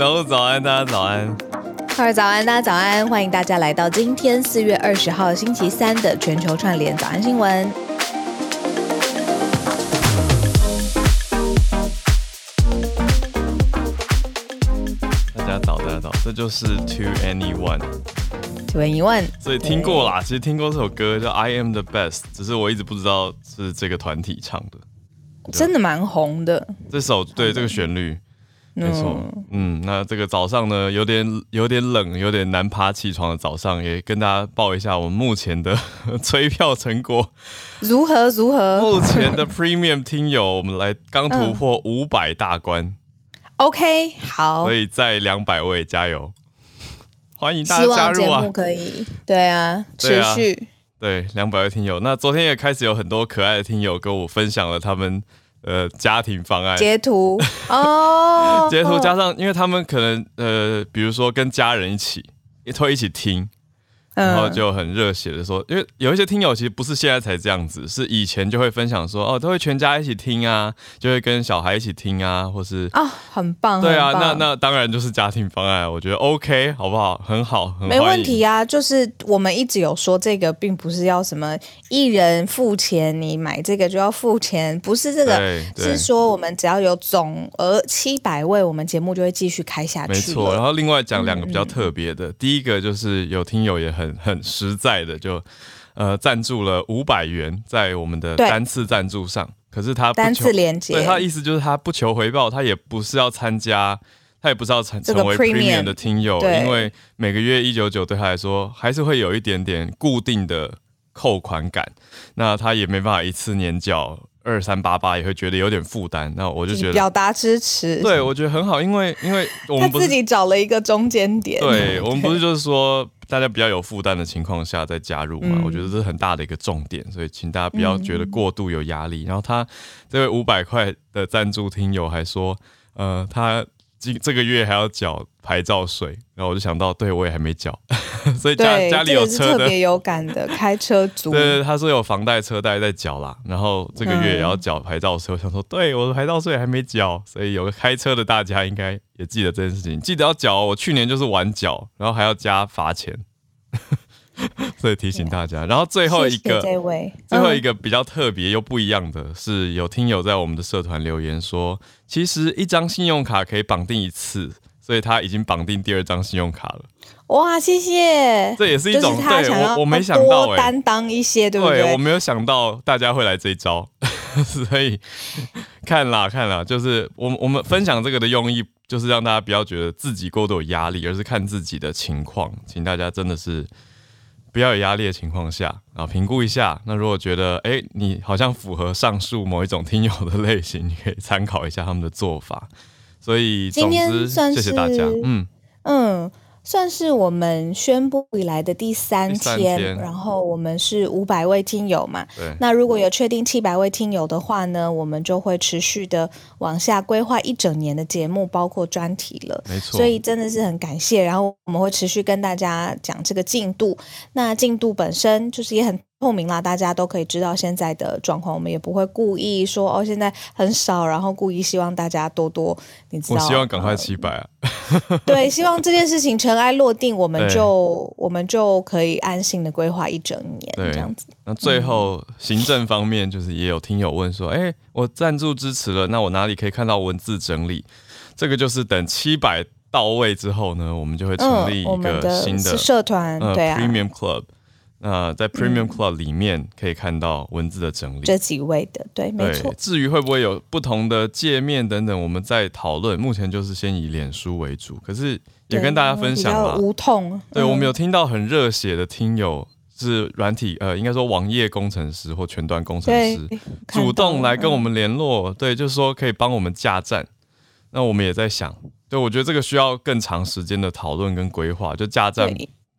小鹿早安，大家早安。哈喽早安，大家早安，欢迎大家来到今天四月二十号星期三的全球串联早安新闻。大家早，大家早，这就是 To Anyone。To Anyone，所以听过啦，其实听过这首歌叫 I Am the Best，只是我一直不知道是这个团体唱的。真的蛮红的，这首对这个旋律，没错，嗯，那这个早上呢，有点有点冷，有点难爬起床的早上，也跟大家报一下我们目前的 催票成果。如何如何。目前的 Premium 听友，我们来刚突破五百大关，嗯，OK，好，所以在两百位加油，欢迎大家加入啊，可以，对啊，持续。对，两百位听友。那昨天也开始有很多可爱的听友跟我分享了他们呃家庭方案。截图。哦，截图加上，因为他们可能呃，比如说跟家人一起，也会一起听。然后就很热血的说，因为有一些听友其实不是现在才这样子，是以前就会分享说，哦，都会全家一起听啊，就会跟小孩一起听啊，或是啊、哦，很棒，对啊，那那当然就是家庭方案，我觉得 OK，好不好？很好，很没问题啊。就是我们一直有说，这个并不是要什么一人付钱，你买这个就要付钱，不是这个，是说我们只要有总额七百位，我们节目就会继续开下去。没错，然后另外讲两个比较特别的，嗯、第一个就是有听友也很。很很实在的就，呃，赞助了五百元在我们的单次赞助上，可是他单次连接，对他的意思就是他不求回报，他也不是要参加，他也不是要成成为 Premium 的听友，因为每个月一九九对他来说还是会有一点点固定的扣款感，那他也没办法一次年缴。二三八八也会觉得有点负担，那我就觉得表达支持，对我觉得很好，因为因为我们自己找了一个中间点，对我们不是就是说大家比较有负担的情况下再加入嘛，我觉得这是很大的一个重点，所以请大家不要觉得过度有压力。然后他这位五百块的赞助听友还说，呃，他。今这个月还要缴牌照税，然后我就想到，对我也还没缴，所以家家里有车的，特别有感的开车族。对，对，他说有房贷车贷在缴啦，然后这个月也要缴牌照税。嗯、我想说，对，我的牌照税还没缴，所以有个开车的大家应该也记得这件事情，记得要缴。我去年就是晚缴，然后还要加罚钱。所以提醒大家，然后最后一个，最后一个比较特别又不一样的是，有听友在我们的社团留言说，其实一张信用卡可以绑定一次，所以他已经绑定第二张信用卡了。哇，谢谢！这也是一种对我我没想到哎，担当一些对不对？对，我没有想到大家会来这一招，所以看啦看啦，就是我我们分享这个的用意，就是让大家不要觉得自己过度有压力，而是看自己的情况，请大家真的是。不要有压力的情况下，然后评估一下。那如果觉得，哎，你好像符合上述某一种听友的类型，你可以参考一下他们的做法。所以，总之，谢谢大家。嗯嗯。算是我们宣布以来的第三天，天然后我们是五百位听友嘛。对。那如果有确定七百位听友的话呢，我们就会持续的往下规划一整年的节目，包括专题了。没错。所以真的是很感谢，然后我们会持续跟大家讲这个进度。那进度本身就是也很。透明啦，大家都可以知道现在的状况。我们也不会故意说哦，现在很少，然后故意希望大家多多。你知道，我希望赶快七百啊！对，希望这件事情尘埃落定，我们 就我们就可以安心的规划一整年这样子。那最后行政方面，就是也有听友问说，哎，我赞助支持了，那我哪里可以看到文字整理？这个就是等七百到位之后呢，我们就会成立一个新的社团，对啊，Premium Club。那在 Premium Club 里面可以看到文字的整理，这几位的，对，没错。至于会不会有不同的界面等等，我们在讨论。目前就是先以脸书为主，可是也跟大家分享了无痛。对，我们有听到很热血的听友是软体，呃，应该说网页工程师或全端工程师，主动来跟我们联络，对，就是说可以帮我们架站。那我们也在想，对，我觉得这个需要更长时间的讨论跟规划，就架站。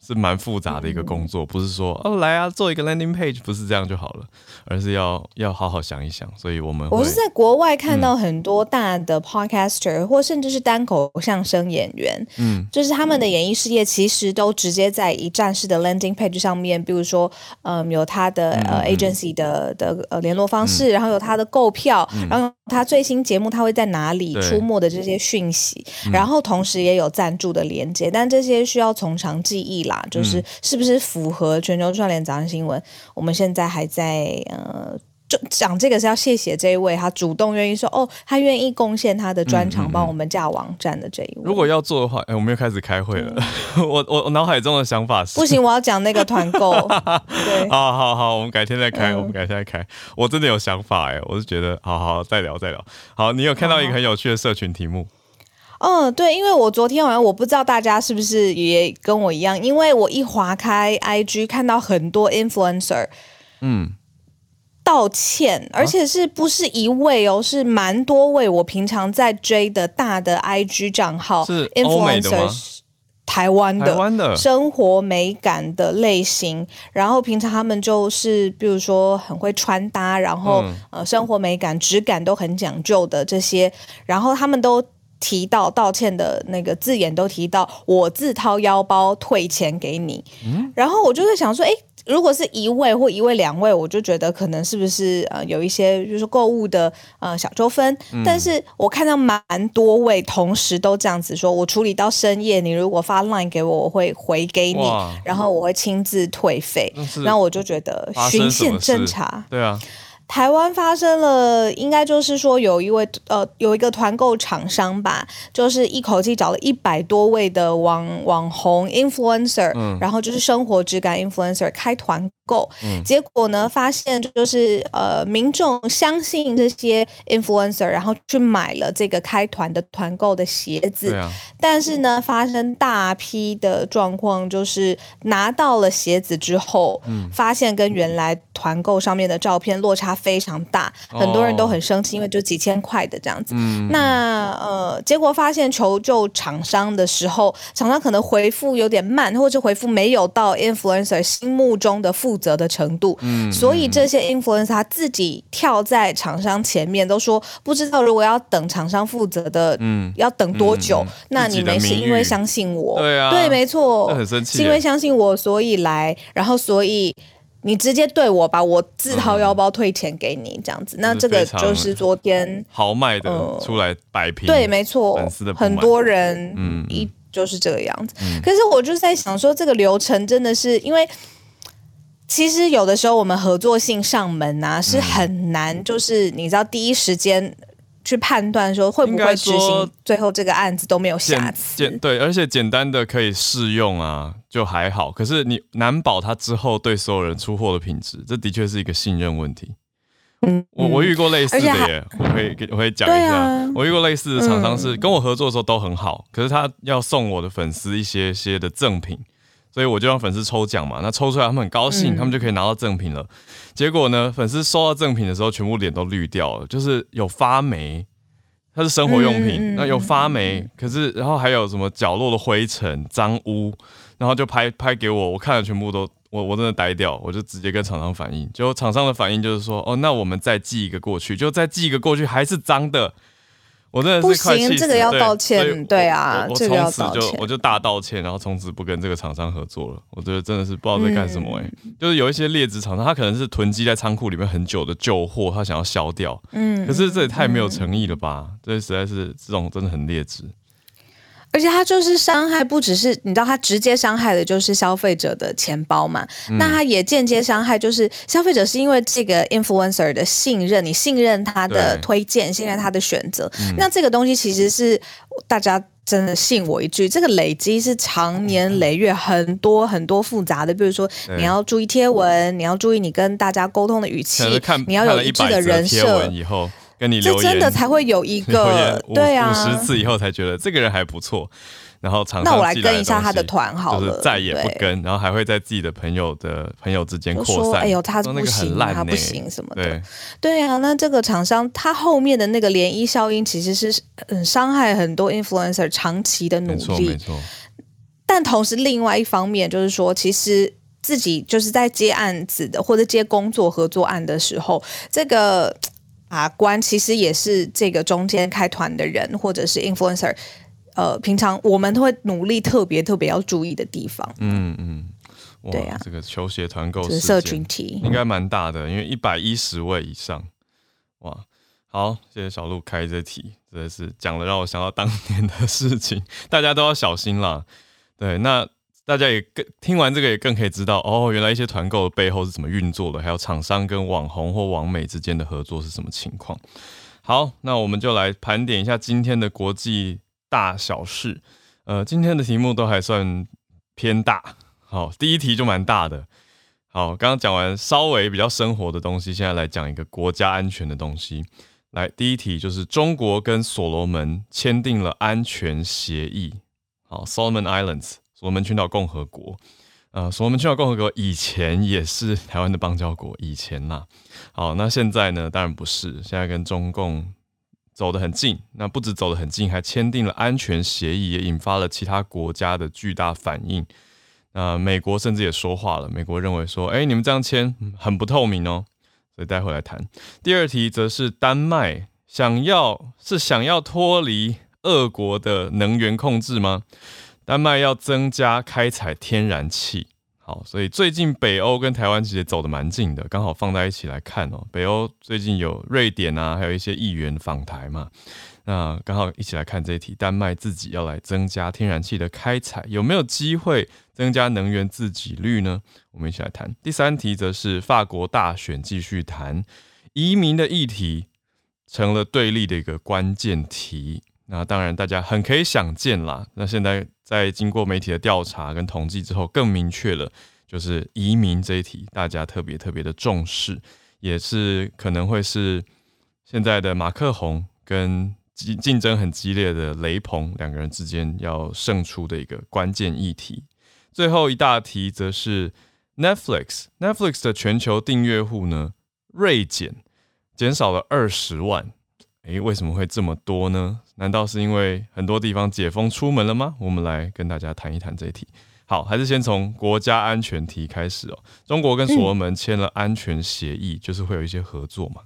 是蛮复杂的一个工作，不是说哦来啊做一个 landing page，不是这样就好了，而是要要好好想一想。所以我们我是在国外看到很多大的 podcaster、嗯、或甚至是单口相声演员，嗯，就是他们的演艺事业其实都直接在一站式的 landing page 上面，比如说嗯有他的呃 agency 的的呃联络方式，嗯、然后有他的购票，嗯、然后他最新节目他会在哪里出没的这些讯息，然后同时也有赞助的连接，但这些需要从长计议啦，就是是不是符合全球串联早上新闻，我们现在还在呃。就讲这个是要谢谢这一位，他主动愿意说哦，他愿意贡献他的专长帮我们架网站的这一位。如果要做的话，哎，我们又开始开会了。嗯、我我我脑海中的想法是，不行，我要讲那个团购。对，好好好，我们改天再开，嗯、我们改天再开。我真的有想法哎，我是觉得，好好再聊再聊。好，你有看到一个很有趣的社群题目？嗯，对，因为我昨天晚上我不知道大家是不是也跟我一样，因为我一划开 IG 看到很多 influencer，嗯。道歉，而且是不是一位哦？是蛮多位。我平常在追的大的 IG 账号是 influencers，台湾的，台湾的生活美感的类型。然后平常他们就是，比如说很会穿搭，然后、嗯、呃，生活美感、质感都很讲究的这些。然后他们都提到道歉的那个字眼，都提到我自掏腰包退钱给你。嗯，然后我就在想说，哎。如果是一位或一位两位，我就觉得可能是不是呃有一些就是购物的呃小纠纷，嗯、但是我看到蛮多位同时都这样子说，我处理到深夜，你如果发 line 给我，我会回给你，然后我会亲自退费，那我就觉得循线侦查，对啊。台湾发生了，应该就是说有一位呃，有一个团购厂商吧，就是一口气找了一百多位的网网红 influencer，嗯，然后就是生活质感 influencer 开团购，嗯，结果呢，发现就是呃，民众相信这些 influencer，然后去买了这个开团的团购的鞋子，啊，但是呢，发生大批的状况，就是拿到了鞋子之后，嗯，发现跟原来团购上面的照片落差。非常大，很多人都很生气，因为就几千块的这样子。嗯、那呃，结果发现求救厂商的时候，厂商可能回复有点慢，或者回复没有到 influencer 心目中的负责的程度。嗯、所以这些 influencer 他自己跳在厂商前面，都说不知道如果要等厂商负责的，嗯，要等多久？那你们是因为相信我？对啊，对，没错，很生气，是因为相信我，所以来，然后所以。你直接对我把我自掏腰包退钱给你这样子，嗯、那这个就是昨天豪迈的出来摆平、呃，对，没错，很多人嗯一就是这个样子。嗯、可是我就在想说，这个流程真的是因为，其实有的时候我们合作性上门啊是很难，就是你知道第一时间。去判断说会不会执行，最后这个案子都没有瑕疵。简对，而且简单的可以试用啊，就还好。可是你难保他之后对所有人出货的品质，这的确是一个信任问题。嗯，我我遇过类似的耶，我可以给我可以讲一下。啊、我遇过类似的厂商是跟我合作的时候都很好，可是他要送我的粉丝一些些的赠品。所以我就让粉丝抽奖嘛，那抽出来他们很高兴，嗯、他们就可以拿到赠品了。结果呢，粉丝收到赠品的时候，全部脸都绿掉了，就是有发霉，它是生活用品，嗯、那有发霉，嗯、可是然后还有什么角落的灰尘、脏污，然后就拍拍给我，我看了全部都，我我真的呆掉，我就直接跟厂商反映，结果厂商的反应就是说，哦，那我们再寄一个过去，就再寄一个过去，还是脏的。我真的是不行，这个要道歉，对，对啊，我从此就我就大道歉，然后从此不跟这个厂商合作了。我觉得真的是不知道在干什么哎、欸，嗯、就是有一些劣质厂商，他可能是囤积在仓库里面很久的旧货，他想要销掉，嗯，可是这也太没有诚意了吧？嗯、这实在是这种真的很劣质。而且他就是伤害，不只是你知道，他直接伤害的就是消费者的钱包嘛。嗯、那他也间接伤害，就是消费者是因为这个 influencer 的信任，你信任他的推荐，信任他的选择。嗯、那这个东西其实是大家真的信我一句，这个累积是长年累月很多很多复杂的，比如说你要注意贴文，你要注意你跟大家沟通的语气，你要有一致的人设。跟你留言，这真的才会有一个 对啊，五十次以后才觉得这个人还不错，然后常常那我来跟一下他的团好了，就是再也不跟，然后还会在自己的朋友的朋友之间扩散。哎呦，他不行，他不行什么的。对啊，那这个厂商他后面的那个涟漪效应，其实是很伤害很多 influencer 长期的努力。没错，没错。但同时，另外一方面就是说，其实自己就是在接案子的或者接工作合作案的时候，这个。法官其实也是这个中间开团的人，或者是 influencer，呃，平常我们都会努力特别特别要注意的地方。嗯嗯，对啊，这个球鞋团购是社群体应该蛮大的，因为一百一十位以上，哇，好，谢谢小鹿开这题，真的是讲了让我想到当年的事情，大家都要小心啦。对，那大家也更听完这个也更可以知道哦，原来一些团购的背后是怎么运作的，还有厂商跟网红或网美之间的合作是什么情况。好，那我们就来盘点一下今天的国际大小事。呃，今天的题目都还算偏大。好，第一题就蛮大的。好，刚刚讲完稍微比较生活的东西，现在来讲一个国家安全的东西。来，第一题就是中国跟所罗门签订了安全协议。好，Solomon Islands，所罗门群岛共和国。呃，所罗门群岛共和国以前也是台湾的邦交国，以前呐。好，那现在呢？当然不是，现在跟中共走得很近。那不止走得很近，还签订了安全协议，也引发了其他国家的巨大反应。那美国甚至也说话了，美国认为说，哎，你们这样签很不透明哦。所以待会来谈。第二题则是丹麦想要是想要脱离俄国的能源控制吗？丹麦要增加开采天然气。好，所以最近北欧跟台湾其实走得蛮近的，刚好放在一起来看哦。北欧最近有瑞典啊，还有一些议员访台嘛。那刚好一起来看这一题，丹麦自己要来增加天然气的开采，有没有机会增加能源自给率呢？我们一起来谈。第三题则是法国大选继续谈，移民的议题成了对立的一个关键题。那当然大家很可以想见啦。那现在在经过媒体的调查跟统计之后，更明确了，就是移民这一题，大家特别特别的重视，也是可能会是现在的马克宏跟。竞竞争很激烈的雷鹏两个人之间要胜出的一个关键议题。最后一大题则是 Netflix，Netflix 的全球订阅户呢锐减，减少了二十万。诶，为什么会这么多呢？难道是因为很多地方解封出门了吗？我们来跟大家谈一谈这一题。好，还是先从国家安全题开始哦。中国跟所罗门签了安全协议，就是会有一些合作嘛。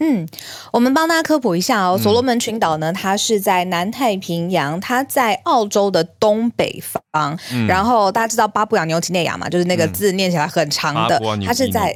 嗯，我们帮大家科普一下哦。所罗门群岛呢，它是在南太平洋，它在澳洲的东北方。嗯、然后大家知道巴布亚纽几内亚嘛，就是那个字念起来很长的，嗯、它是在，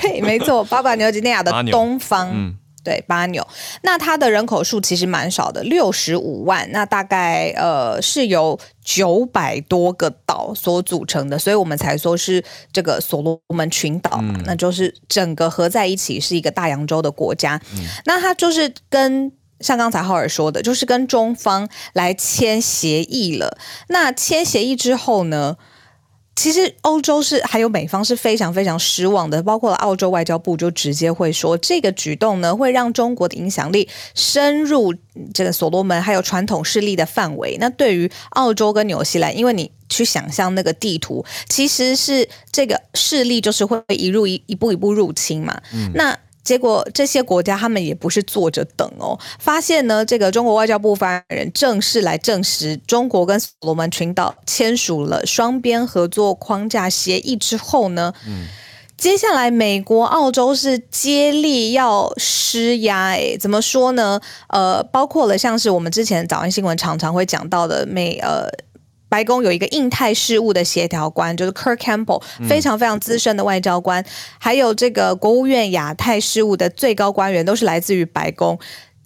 对，没错，巴布亚纽几内亚的东方。对，巴纽，那它的人口数其实蛮少的，六十五万，那大概呃是由九百多个岛所组成的，所以我们才说是这个所罗门群岛，嗯、那就是整个合在一起是一个大洋洲的国家。嗯、那它就是跟像刚才浩尔说的，就是跟中方来签协议了。那签协议之后呢？其实欧洲是还有美方是非常非常失望的，包括了澳洲外交部就直接会说，这个举动呢会让中国的影响力深入这个所罗门还有传统势力的范围。那对于澳洲跟纽西兰，因为你去想象那个地图，其实是这个势力就是会一入一一步一步入侵嘛。嗯、那结果这些国家他们也不是坐着等哦，发现呢，这个中国外交部发言人正式来证实，中国跟所罗门群岛签署了双边合作框架协议之后呢，接下来美国、澳洲是接力要施压，诶，怎么说呢？呃，包括了像是我们之前早安新闻常常会讲到的美呃。白宫有一个印太事务的协调官，就是 Kirk Campbell，非常非常资深的外交官，嗯、还有这个国务院亚太事务的最高官员，都是来自于白宫，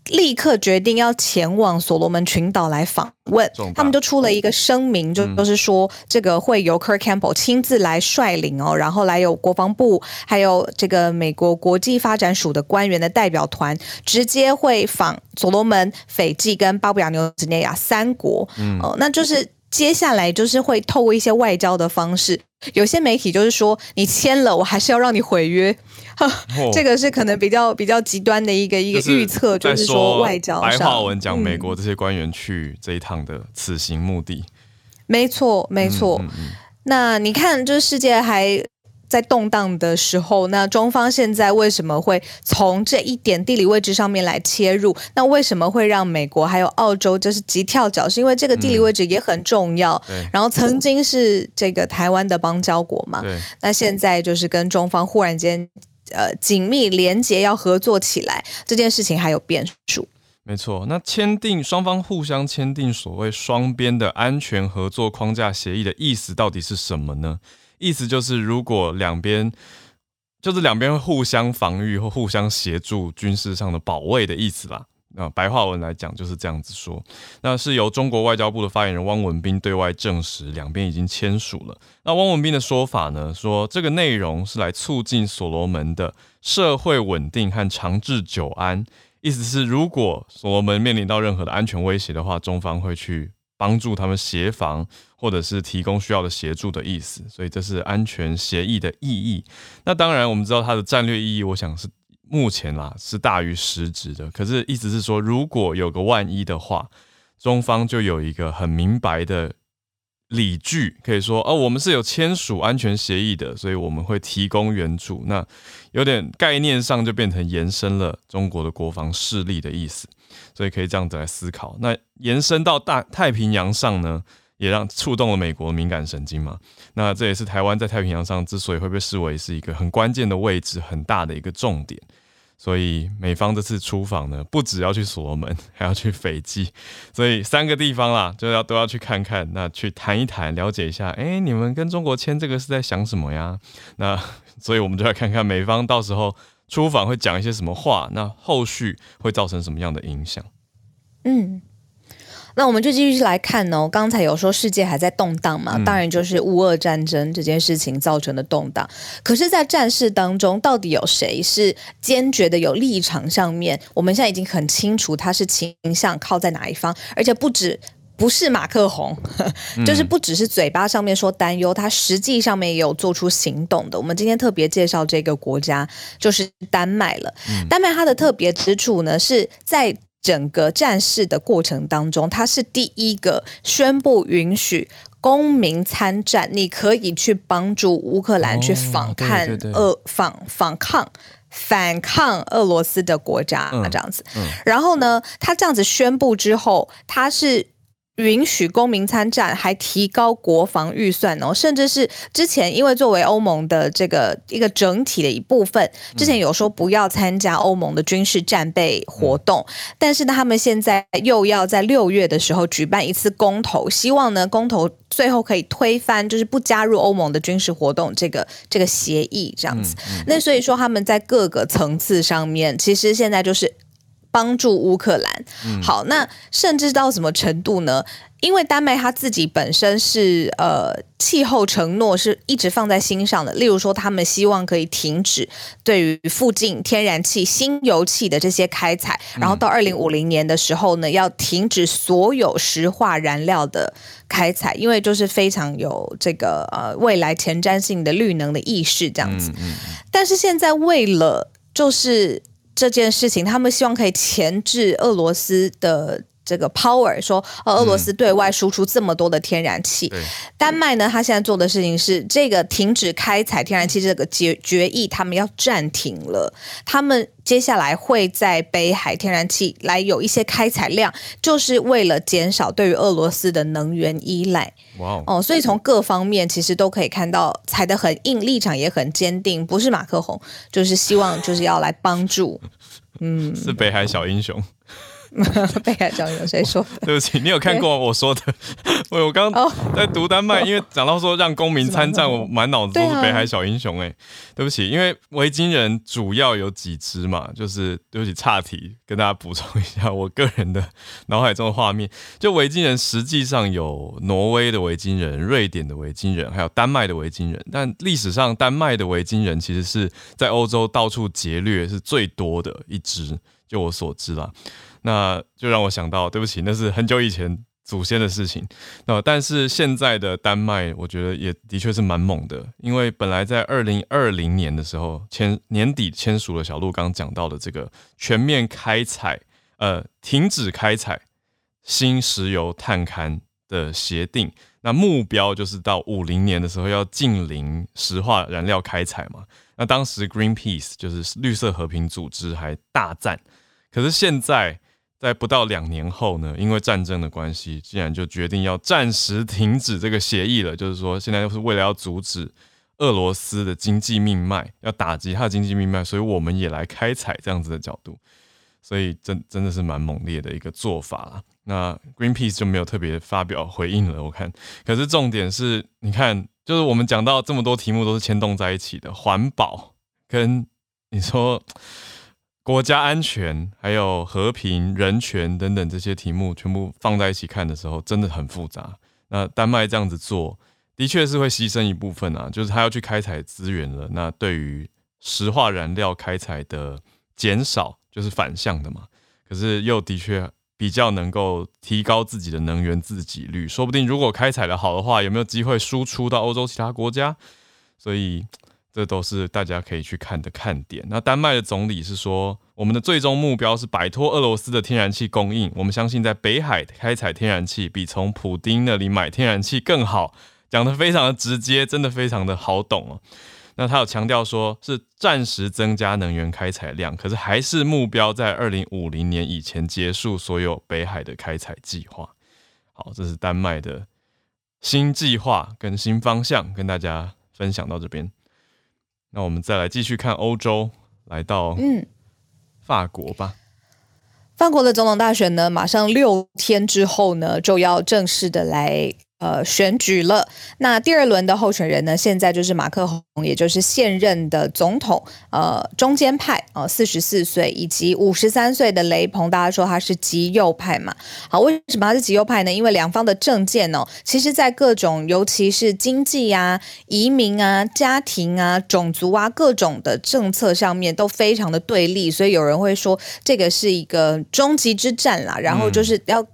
立刻决定要前往所罗门群岛来访问。他们就出了一个声明，就就是说这个会由 Kirk Campbell 亲自来率领哦，然后来有国防部，还有这个美国国际发展署的官员的代表团，直接会访所罗门、斐济跟巴布亚纽几内亚三国。嗯，哦，那就是。接下来就是会透过一些外交的方式，有些媒体就是说你签了，我还是要让你毁约，哦、这个是可能比较比较极端的一个一个预测，就是说外交上。白话文讲美国这些官员去这一趟的此行目的。嗯、没错，没错。嗯嗯嗯、那你看，就是世界还。在动荡的时候，那中方现在为什么会从这一点地理位置上面来切入？那为什么会让美国还有澳洲就是急跳脚？是因为这个地理位置也很重要。嗯、然后曾经是这个台湾的邦交国嘛。对那现在就是跟中方忽然间呃紧密连结，要合作起来，这件事情还有变数。没错，那签订双方互相签订所谓双边的安全合作框架协议的意思到底是什么呢？意思就是，如果两边就是两边会互相防御或互相协助军事上的保卫的意思啦。那白话文来讲就是这样子说。那是由中国外交部的发言人汪文斌对外证实，两边已经签署了。那汪文斌的说法呢，说这个内容是来促进所罗门的社会稳定和长治久安。意思是，如果所罗门面临到任何的安全威胁的话，中方会去帮助他们协防，或者是提供需要的协助的意思。所以这是安全协议的意义。那当然，我们知道它的战略意义，我想是。目前啦是大于实质的，可是意思是说，如果有个万一的话，中方就有一个很明白的理据，可以说哦，我们是有签署安全协议的，所以我们会提供援助。那有点概念上就变成延伸了中国的国防势力的意思，所以可以这样子来思考。那延伸到大太平洋上呢，也让触动了美国敏感神经嘛。那这也是台湾在太平洋上之所以会被视为是一个很关键的位置，很大的一个重点。所以美方这次出访呢，不只要去所罗门，还要去斐济，所以三个地方啦，就要都要去看看，那去谈一谈，了解一下，哎、你们跟中国签这个是在想什么呀？那 所以我们就来看看美方到时候出访会讲一些什么话，那后续会造成什么样的影响？嗯。那我们就继续来看哦。刚才有说世界还在动荡嘛，当然就是乌俄战争这件事情造成的动荡。可是，在战事当中，到底有谁是坚决的有立场上面？我们现在已经很清楚他是倾向靠在哪一方，而且不止不是马克宏，就是不只是嘴巴上面说担忧，他实际上面也有做出行动的。我们今天特别介绍这个国家，就是丹麦了。丹麦它的特别之处呢，是在。整个战事的过程当中，他是第一个宣布允许公民参战，你可以去帮助乌克兰去反抗俄反反抗反抗俄罗斯的国家，啊、这样子。嗯、然后呢，他这样子宣布之后，他是。允许公民参战，还提高国防预算哦，甚至是之前因为作为欧盟的这个一个整体的一部分，之前有说不要参加欧盟的军事战备活动，但是呢，他们现在又要在六月的时候举办一次公投，希望呢公投最后可以推翻，就是不加入欧盟的军事活动这个这个协议这样子。那所以说他们在各个层次上面，其实现在就是。帮助乌克兰，好，那甚至到什么程度呢？因为丹麦它自己本身是呃气候承诺是一直放在心上的，例如说他们希望可以停止对于附近天然气、新油气的这些开采，然后到二零五零年的时候呢，要停止所有石化燃料的开采，因为就是非常有这个呃未来前瞻性的绿能的意识这样子。但是现在为了就是。这件事情，他们希望可以钳制俄罗斯的这个 power，说，呃俄罗斯对外输出这么多的天然气。嗯、丹麦呢，他现在做的事情是这个停止开采天然气这个决决议，他们要暂停了。他们接下来会在北海天然气来有一些开采量，就是为了减少对于俄罗斯的能源依赖。哇哦，所以从各方面其实都可以看到踩得很硬，立场也很坚定，不是马克宏，就是希望就是要来帮助。嗯，是北海小英雄。北海小英雄谁说？对不起，你有看过我说的？我我刚在读丹麦，因为讲到说让公民参战，我满脑子都是北海小英雄。哎，对不起，因为维京人主要有几支嘛，就是对不起，岔题，跟大家补充一下我个人的脑海中的画面。就维京人实际上有挪威的维京人、瑞典的维京人，还有丹麦的维京人。但历史上丹麦的维京人其实是在欧洲到处劫掠是最多的一支，就我所知啦。那就让我想到，对不起，那是很久以前祖先的事情。那但是现在的丹麦，我觉得也的确是蛮猛的，因为本来在二零二零年的时候签年底签署了小路刚讲到的这个全面开采，呃，停止开采新石油探勘的协定。那目标就是到五零年的时候要净零石化燃料开采嘛。那当时 Greenpeace 就是绿色和平组织还大赞，可是现在。在不到两年后呢，因为战争的关系，竟然就决定要暂时停止这个协议了。就是说，现在又是为了要阻止俄罗斯的经济命脉，要打击它的经济命脉，所以我们也来开采这样子的角度。所以真真的是蛮猛烈的一个做法啦。那 Greenpeace 就没有特别发表回应了，我看。可是重点是，你看，就是我们讲到这么多题目都是牵动在一起的，环保跟你说国家安全、还有和平、人权等等这些题目全部放在一起看的时候，真的很复杂。那丹麦这样子做，的确是会牺牲一部分啊，就是他要去开采资源了。那对于石化燃料开采的减少，就是反向的嘛。可是又的确比较能够提高自己的能源自给率，说不定如果开采的好的话，有没有机会输出到欧洲其他国家？所以。这都是大家可以去看的看点。那丹麦的总理是说，我们的最终目标是摆脱俄罗斯的天然气供应。我们相信在北海开采天然气比从普丁那里买天然气更好。讲得非常的直接，真的非常的好懂哦。那他有强调说，是暂时增加能源开采量，可是还是目标在二零五零年以前结束所有北海的开采计划。好，这是丹麦的新计划跟新方向，跟大家分享到这边。那我们再来继续看欧洲，来到嗯法国吧。嗯、法国的总统大选呢，马上六天之后呢，就要正式的来。呃，选举了。那第二轮的候选人呢，现在就是马克宏，也就是现任的总统。呃，中间派啊，四十四岁，以及五十三岁的雷鹏，大家说他是极右派嘛？好，为什么他是极右派呢？因为两方的政见哦，其实在各种，尤其是经济啊、移民啊、家庭啊、种族啊各种的政策上面都非常的对立，所以有人会说这个是一个终极之战啦。然后就是要。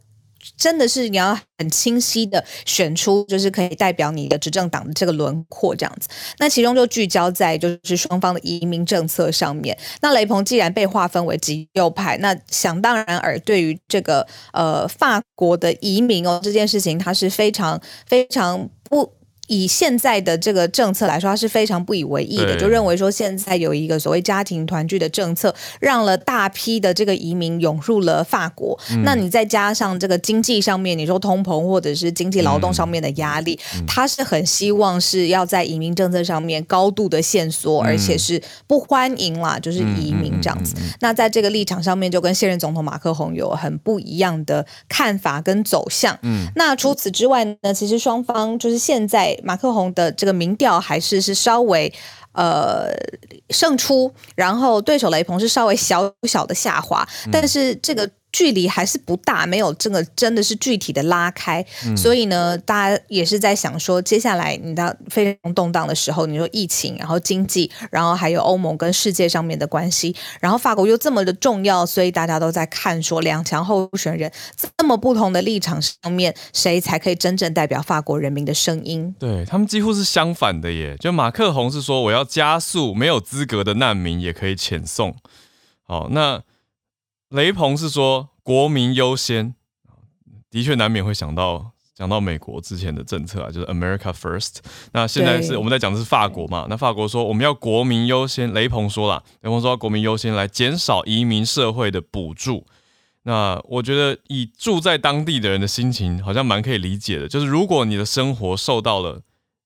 真的是你要很清晰的选出，就是可以代表你的执政党的这个轮廓这样子。那其中就聚焦在就是双方的移民政策上面。那雷鹏既然被划分为极右派，那想当然而对于这个呃法国的移民哦这件事情，他是非常非常不。以现在的这个政策来说，他是非常不以为意的，就认为说现在有一个所谓家庭团聚的政策，让了大批的这个移民涌入了法国。嗯、那你再加上这个经济上面，你说通膨或者是经济劳动上面的压力，嗯、他是很希望是要在移民政策上面高度的限缩，嗯、而且是不欢迎啦，就是移民这样子。那在这个立场上面，就跟现任总统马克宏有很不一样的看法跟走向。嗯，那除此之外呢，其实双方就是现在。马克宏的这个民调还是是稍微呃胜出，然后对手雷鹏是稍微小小的下滑，但是这个。距离还是不大，没有这个真的是具体的拉开，嗯、所以呢，大家也是在想说，接下来你到非常动荡的时候，你说疫情，然后经济，然后还有欧盟跟世界上面的关系，然后法国又这么的重要，所以大家都在看说，两强候选人这么不同的立场上面，谁才可以真正代表法国人民的声音？对，他们几乎是相反的耶，就马克宏是说我要加速没有资格的难民也可以遣送，好那。雷朋是说国民优先，的确难免会想到讲到美国之前的政策啊，就是 America First。那现在是我们在讲的是法国嘛？那法国说我们要国民优先，雷朋说了，雷朋说要国民优先来减少移民社会的补助。那我觉得以住在当地的人的心情，好像蛮可以理解的。就是如果你的生活受到了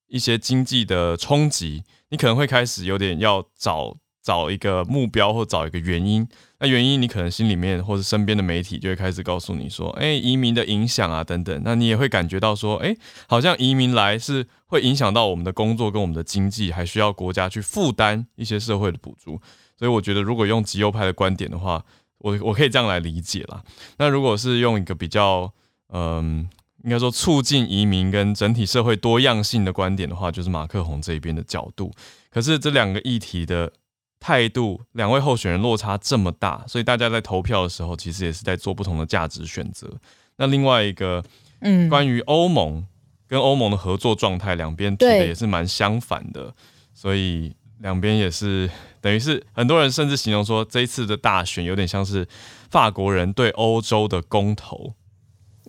一些经济的冲击，你可能会开始有点要找找一个目标或找一个原因。那原因，你可能心里面或者身边的媒体就会开始告诉你说，哎，移民的影响啊等等，那你也会感觉到说，哎，好像移民来是会影响到我们的工作跟我们的经济，还需要国家去负担一些社会的补助。所以我觉得，如果用极右派的观点的话，我我可以这样来理解啦。那如果是用一个比较，嗯，应该说促进移民跟整体社会多样性的观点的话，就是马克宏这一边的角度。可是这两个议题的。态度，两位候选人落差这么大，所以大家在投票的时候，其实也是在做不同的价值选择。那另外一个，嗯，关于欧盟跟欧盟的合作状态，两边提的也是蛮相反的，所以两边也是等于是很多人甚至形容说，这一次的大选有点像是法国人对欧洲的公投。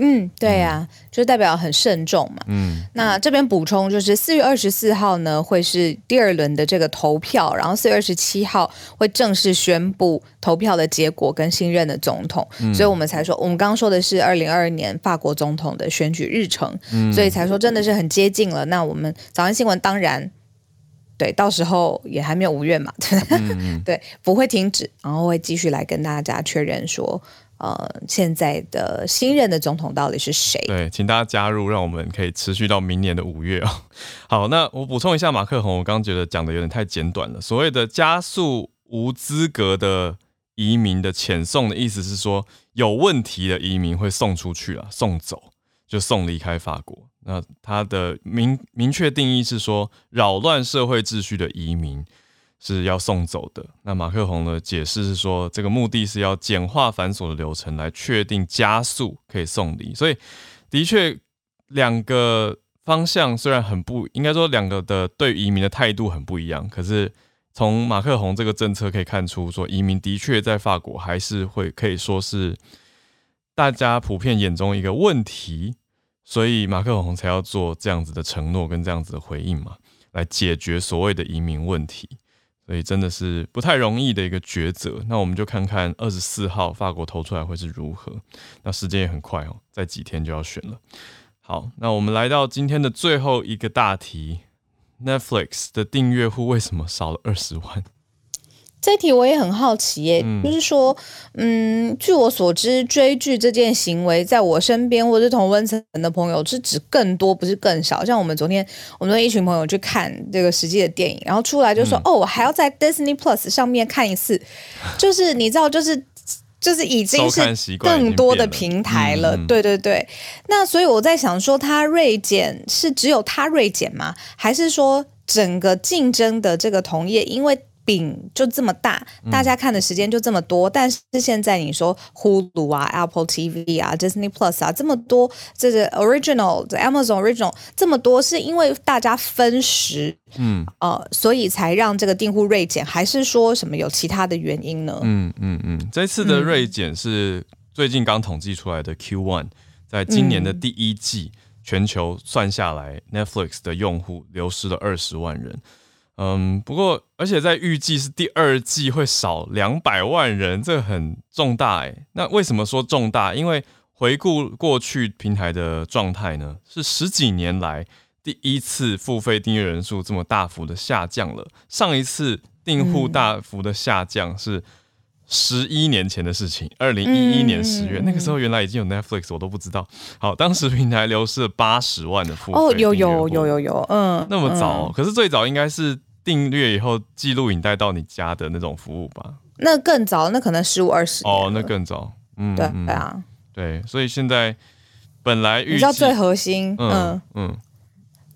嗯，对呀、啊，嗯、就代表很慎重嘛。嗯，那这边补充就是四月二十四号呢会是第二轮的这个投票，然后四月二十七号会正式宣布投票的结果跟新任的总统。嗯、所以我们才说，我们刚刚说的是二零二二年法国总统的选举日程，嗯、所以才说真的是很接近了。那我们早安新闻当然对，到时候也还没有五月嘛，对，嗯、对，不会停止，然后会继续来跟大家确认说。呃，现在的新任的总统到底是谁？对，请大家加入，让我们可以持续到明年的五月哦。好，那我补充一下，马克宏，我刚刚觉得讲的有点太简短了。所谓的加速无资格的移民的遣送的意思是说，有问题的移民会送出去了，送走就送离开法国。那他的明明确定义是说，扰乱社会秩序的移民。是要送走的。那马克宏的解释是说，这个目的是要简化繁琐的流程，来确定加速可以送离。所以，的确，两个方向虽然很不，应该说两个的对移民的态度很不一样。可是，从马克宏这个政策可以看出，说移民的确在法国还是会可以说是大家普遍眼中一个问题。所以，马克宏才要做这样子的承诺跟这样子的回应嘛，来解决所谓的移民问题。所以真的是不太容易的一个抉择。那我们就看看二十四号法国投出来会是如何。那时间也很快哦，在几天就要选了。好，那我们来到今天的最后一个大题：Netflix 的订阅户为什么少了二十万？这题我也很好奇耶，嗯、就是说，嗯，据我所知，追剧这件行为在我身边或者同温层的朋友是指更多，不是更少。像我们昨天，我们一群朋友去看这个实际的电影，然后出来就说：“嗯、哦，我还要在 Disney Plus 上面看一次。”就是你知道，就是就是已经是更多的平台了。嗯、对对对。那所以我在想说，它锐减是只有它锐减吗？还是说整个竞争的这个同业因为？饼就这么大，大家看的时间就这么多，嗯、但是现在你说 Hulu 啊、Apple TV 啊、Disney Plus 啊这么多，这个 Original、Amazon Original 这么多，是因为大家分时，嗯。呃，所以才让这个订户锐减，还是说什么有其他的原因呢？嗯嗯嗯，这次的锐减是最近刚统计出来的 Q1，在今年的第一季，嗯、全球算下来，Netflix 的用户流失了二十万人。嗯，不过，而且在预计是第二季会少两百万人，这很重大诶。那为什么说重大？因为回顾过去平台的状态呢，是十几年来第一次付费订阅人数这么大幅的下降了。上一次订户大幅的下降是十一年前的事情，二零一一年十月，那个时候原来已经有 Netflix，我都不知道。好，当时平台流失了八十万的付费哦，有有有有有，嗯，那么早，可是最早应该是。订阅以后记录影带到你家的那种服务吧？那更早，那可能十五二十哦，那更早。嗯，对对啊，对，所以现在本来你知道最核心，嗯嗯，嗯。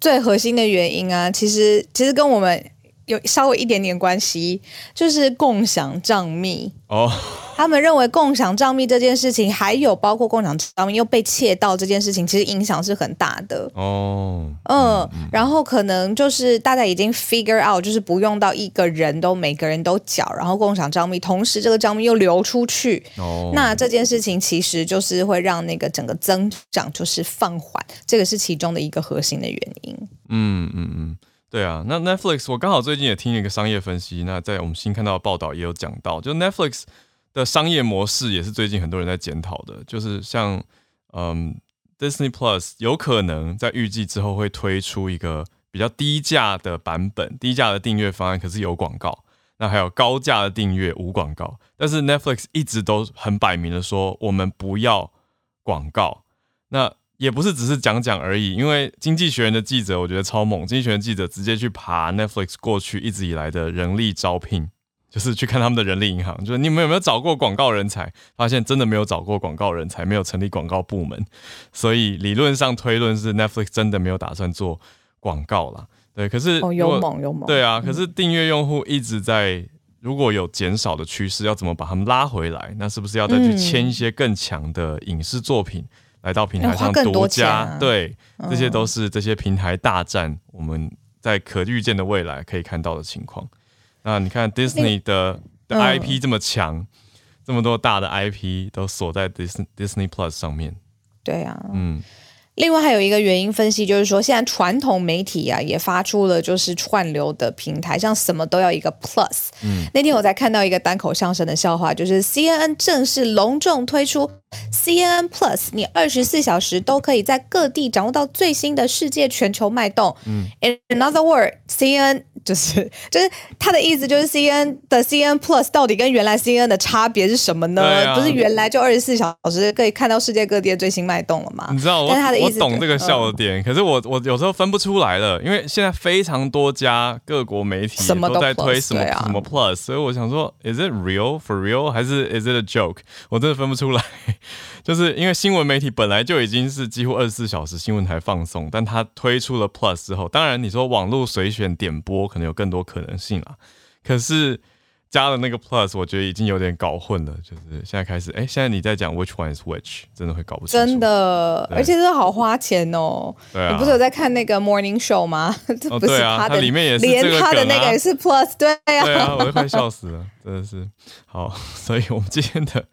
最核心的原因啊，其实其实跟我们有稍微一点点关系，就是共享账密哦。他们认为共享账密这件事情，还有包括共享账密又被窃盗这件事情，其实影响是很大的哦。嗯，嗯，然后可能就是大家已经 figure out，就是不用到一个人都每个人都缴，然后共享账密，同时这个账密又流出去。哦，那这件事情其实就是会让那个整个增长就是放缓，这个是其中的一个核心的原因。嗯嗯嗯，对啊。那 Netflix 我刚好最近也听了一个商业分析，那在我们新看到的报道也有讲到，就 Netflix。的商业模式也是最近很多人在检讨的，就是像嗯，Disney Plus 有可能在预计之后会推出一个比较低价的版本，低价的订阅方案，可是有广告。那还有高价的订阅无广告，但是 Netflix 一直都很摆明的说，我们不要广告。那也不是只是讲讲而已，因为经济学人的记者我觉得超猛，经济学人记者直接去爬 Netflix 过去一直以来的人力招聘。就是去看他们的人力银行，就是你们有没有找过广告人才？发现真的没有找过广告人才，没有成立广告部门，所以理论上推论是 Netflix 真的没有打算做广告啦。对，可是哦，有猛有猛，对啊，可是订阅用户一直在，如果有减少的趋势，要怎么把他们拉回来？那是不是要再去签一些更强的影视作品来到平台上独家？对，这些都是这些平台大战，我们在可预见的未来可以看到的情况。那你看 Disney 的的 IP 这么强，嗯、这么多大的 IP 都锁在 Disney Disney Plus 上面。对啊，嗯。另外还有一个原因分析，就是说现在传统媒体啊也发出了就是串流的平台，像什么都要一个 Plus。嗯。那天我才看到一个单口相声的笑话，就是 CNN 正式隆重推出 CNN Plus，你二十四小时都可以在各地掌握到最新的世界全球脉动。嗯，In another word，CNN 就是 就是他的意思就是 CNN 的 CNN Plus 到底跟原来 CNN 的差别是什么呢？啊、不是原来就二十四小时可以看到世界各地的最新脉动了吗？你知道我我懂这个笑点，嗯、可是我我有时候分不出来了，因为现在非常多家各国媒体都在推什么什么，什么 Plus，所以我想说，Is it real for real，还是 Is it a joke？我真的分不出来。就是因为新闻媒体本来就已经是几乎二十四小时新闻台放送，但它推出了 Plus 之后，当然你说网络随选点播可能有更多可能性啦，可是。加了那个 plus，我觉得已经有点搞混了。就是现在开始，哎、欸，现在你在讲 which one is which，真的会搞不清楚。真的，而且真的好花钱哦。对啊。你不是有在看那个 morning show 吗？这不是他的，哦啊、里面也是、啊、连他的那个也是 plus，对呀、啊。对啊，我都快笑死了，真的是。好，所以我们今天的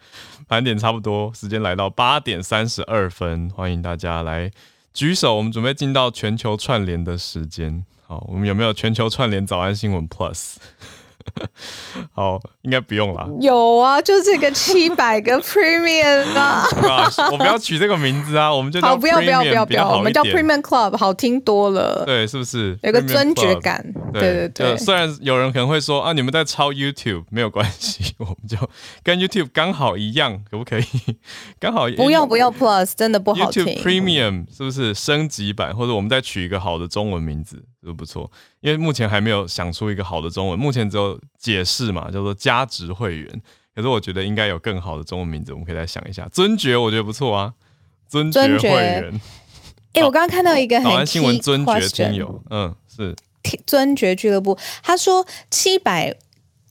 盘点差不多，时间来到八点三十二分，欢迎大家来举手，我们准备进到全球串联的时间。好，我们有没有全球串联早安新闻 plus？好，应该不用了。有啊，就这个七百个 Premium 啊。我不要取这个名字啊，我们就叫 Premium，不要不要不要不要，我们叫 Premium Club，好听多了。对，是不是有个尊爵感？对对对。虽然有人可能会说啊，你们在抄 YouTube 没有关系，我们就跟 YouTube 刚好一样，可不可以？刚好不要不要 Plus，真的不好听。YouTube Premium 是不是升级版？或者我们再取一个好的中文名字？都不错，因为目前还没有想出一个好的中文，目前只有解释嘛，叫做加值会员。可是我觉得应该有更好的中文名字，我们可以再想一下。尊爵我觉得不错啊，尊爵会员。哎、欸，我刚刚看到一个很早安新闻尊爵听友，嗯，是尊爵俱乐部，他说七百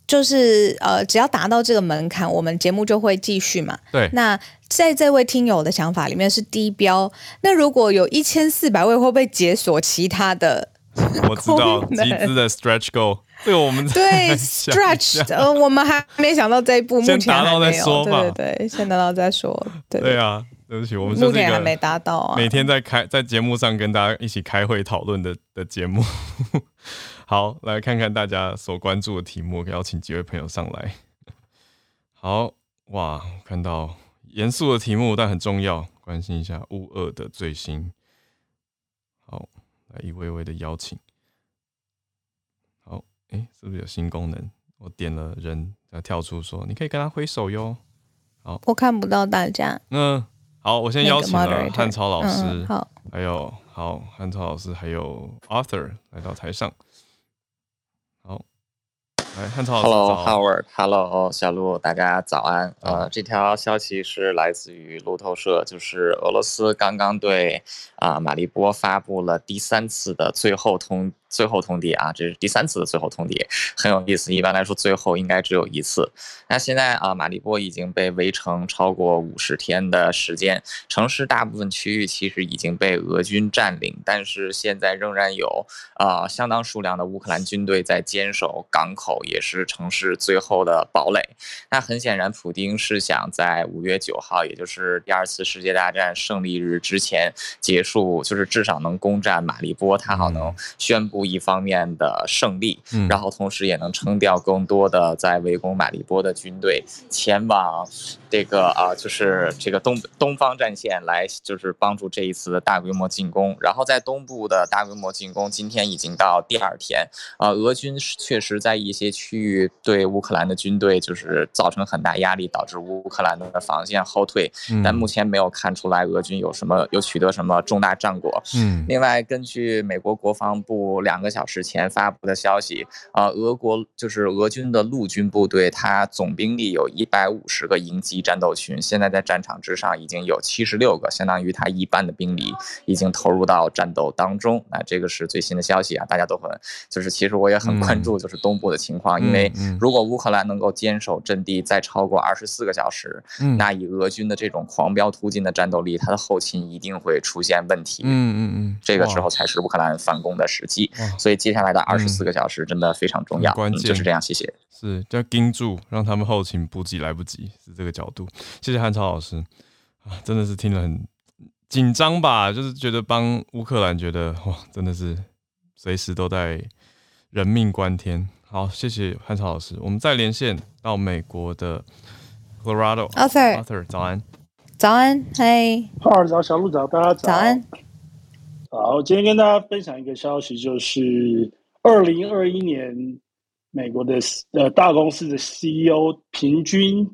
就是呃，只要达到这个门槛，我们节目就会继续嘛。对，那在这位听友的想法里面是低标，那如果有一千四百位，会不会解锁其他的？我知道集资的 stretch goal，这个我们对 stretch，呃，我们还没想到这一步，目前还没有。先达到再说吧。对对对，先达到再说。对对啊，对不起，我们目前还没达到啊。每天在开在节目上跟大家一起开会讨论的的节目。好，来看看大家所关注的题目，邀请几位朋友上来。好哇，看到严肃的题目，但很重要，关心一下乌二的最新。好。来一位位的邀请，好，哎，是不是有新功能？我点了人，它跳出说，你可以跟他挥手哟。好，我看不到大家。嗯，好，我先邀请了汉超老师，嗯、好，还有好汉超老师，还有 Arthur 来到台上。Hello Howard，Hello 小鹿，大家早安。呃，这条消息是来自于路透社，就是俄罗斯刚刚对啊、呃、马利波发布了第三次的最后通。最后通牒啊，这是第三次的最后通牒，很有意思。一般来说，最后应该只有一次。那现在啊，马利波已经被围城超过五十天的时间，城市大部分区域其实已经被俄军占领，但是现在仍然有啊相当数量的乌克兰军队在坚守港口，也是城市最后的堡垒。那很显然，普丁是想在五月九号，也就是第二次世界大战胜利日之前结束，就是至少能攻占马利波，他好能宣布。一方面的胜利，然后同时也能撑掉更多的在围攻马利波的军队前往这个啊，就是这个东东方战线来，就是帮助这一次的大规模进攻。然后在东部的大规模进攻，今天已经到第二天啊，俄军确实在一些区域对乌克兰的军队就是造成很大压力，导致乌克兰的防线后退。但目前没有看出来俄军有什么有取得什么重大战果。嗯，另外根据美国国防部。两个小时前发布的消息啊，俄国就是俄军的陆军部队，它总兵力有一百五十个营级战斗群，现在在战场之上已经有七十六个，相当于他一半的兵力已经投入到战斗当中。那这个是最新的消息啊，大家都很就是，其实我也很关注，就是东部的情况，因为如果乌克兰能够坚守阵地再超过二十四个小时，那以俄军的这种狂飙突进的战斗力，他的后勤一定会出现问题。嗯嗯嗯，这个时候才是乌克兰反攻的时机。所以接下来的二十四个小时真的非常重要，关键就是这样。谢谢。是要盯住，让他们后勤补给来不及，是这个角度。谢谢汉超老师啊，真的是听了很紧张吧？就是觉得帮乌克兰，觉得哇，真的是随时都在人命关天。好，谢谢汉超老师。我们再连线到美国的 Colorado，Arthur，Arthur，早安。早安，嗨，哈尔早，小鹿早，大家早。早安。好，今天跟大家分享一个消息，就是二零二一年美国的呃大公司的 CEO 平均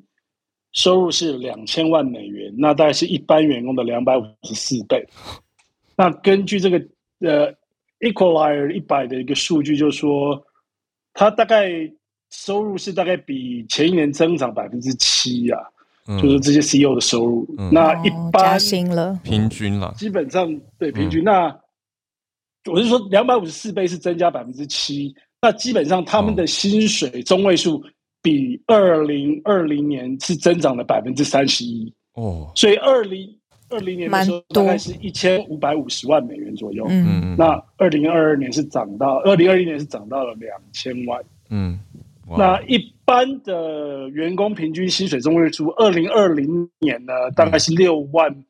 收入是两千万美元，那大概是一般员工的两百五十四倍。那根据这个呃 Equalizer 一百的一个数据，就是说他大概收入是大概比前一年增长百分之七啊。就是这些 CEO 的收入，嗯、那一般加薪了，平均了，基本上对平均。嗯、那我是说，两百五十四倍是增加百分之七，那基本上他们的薪水中位数比二零二零年是增长了百分之三十一。哦，所以二零二零年的时候大概是一千五百五十万美元左右，嗯，那二零二二年是涨到二零二一年是涨到了两千万，嗯。那一般的员工平均薪水中位数，二零二零年呢，大概是六万，嗯、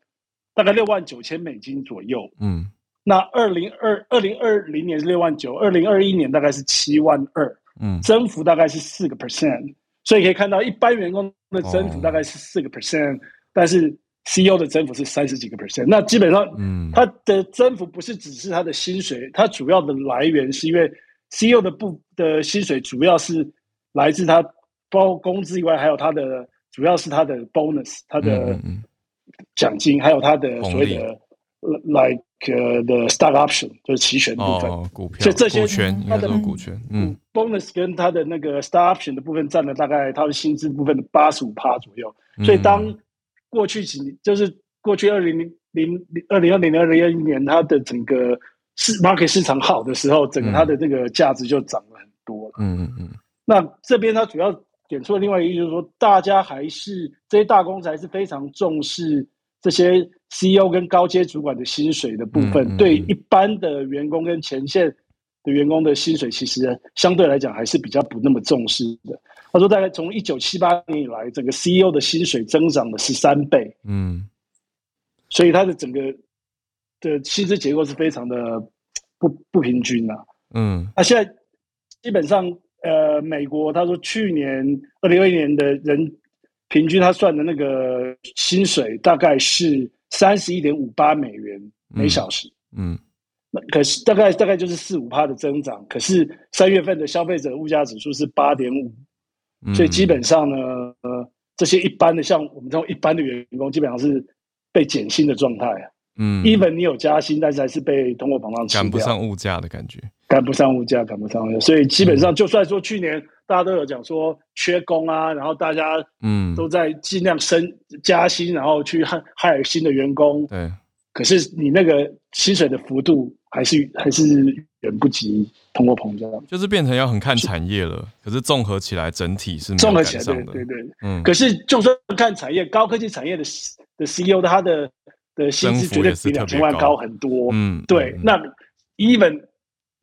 大概六万九千美金左右。嗯，那二零二二零二零年是六万九，二零二一年大概是七万二。嗯，增幅大概是四个 percent，所以可以看到一般员工的增幅大概是四个 percent，但是 CEO 的增幅是三十几个 percent。那基本上，嗯，它的增幅不是只是他的薪水，它主要的来源是因为 CEO 的部的薪水主要是。来自他包工资以外，还有他的主要是他的 bonus，他的奖金，还有他的所谓的 like the stock option，就是期权部分。哦，股票。所以这些股权，它的股权，嗯，bonus 跟它的那个 stock option 的部分占了大概它的薪资部分的八十五趴左右。所以当过去几年，就是过去二零零零二零二零二零二一年，它的整个市 market 市场好的时候，整个它的这个价值就涨了很多了。嗯嗯嗯。那这边它主要点出了另外一个，就是说，大家还是这些大公司还是非常重视这些 CEO 跟高阶主管的薪水的部分，嗯嗯、对一般的员工跟前线的员工的薪水，其实相对来讲还是比较不那么重视的。他说，大概从一九七八年以来，整个 CEO 的薪水增长了十三倍，嗯，所以他的整个的薪资结构是非常的不不平均啊，嗯，那现在基本上。呃，美国他说去年二零二一年的人平均他算的那个薪水大概是三十一点五八美元每小时，嗯，那、嗯、可是大概大概就是四五趴的增长，可是三月份的消费者物价指数是八点五，所以基本上呢，呃，这些一般的像我们这种一般的员工，基本上是被减薪的状态啊。嗯，even 你有加薪，但是还是被通货膨胀，赶不上物价的感觉，赶不上物价，赶不上。物价，所以基本上就算说去年大家都有讲说缺工啊，然后大家嗯。都在尽量升加薪，然后去害害新的员工，对，可是你那个薪水的幅度还是还是远不及通货膨胀，就是变成要很看产业了。可是综合起来，整体是综合起来对对对，嗯。可是就算看产业，高科技产业的的 CEO 他的。的薪资绝对比两千万高很多，嗯，对。嗯、那 even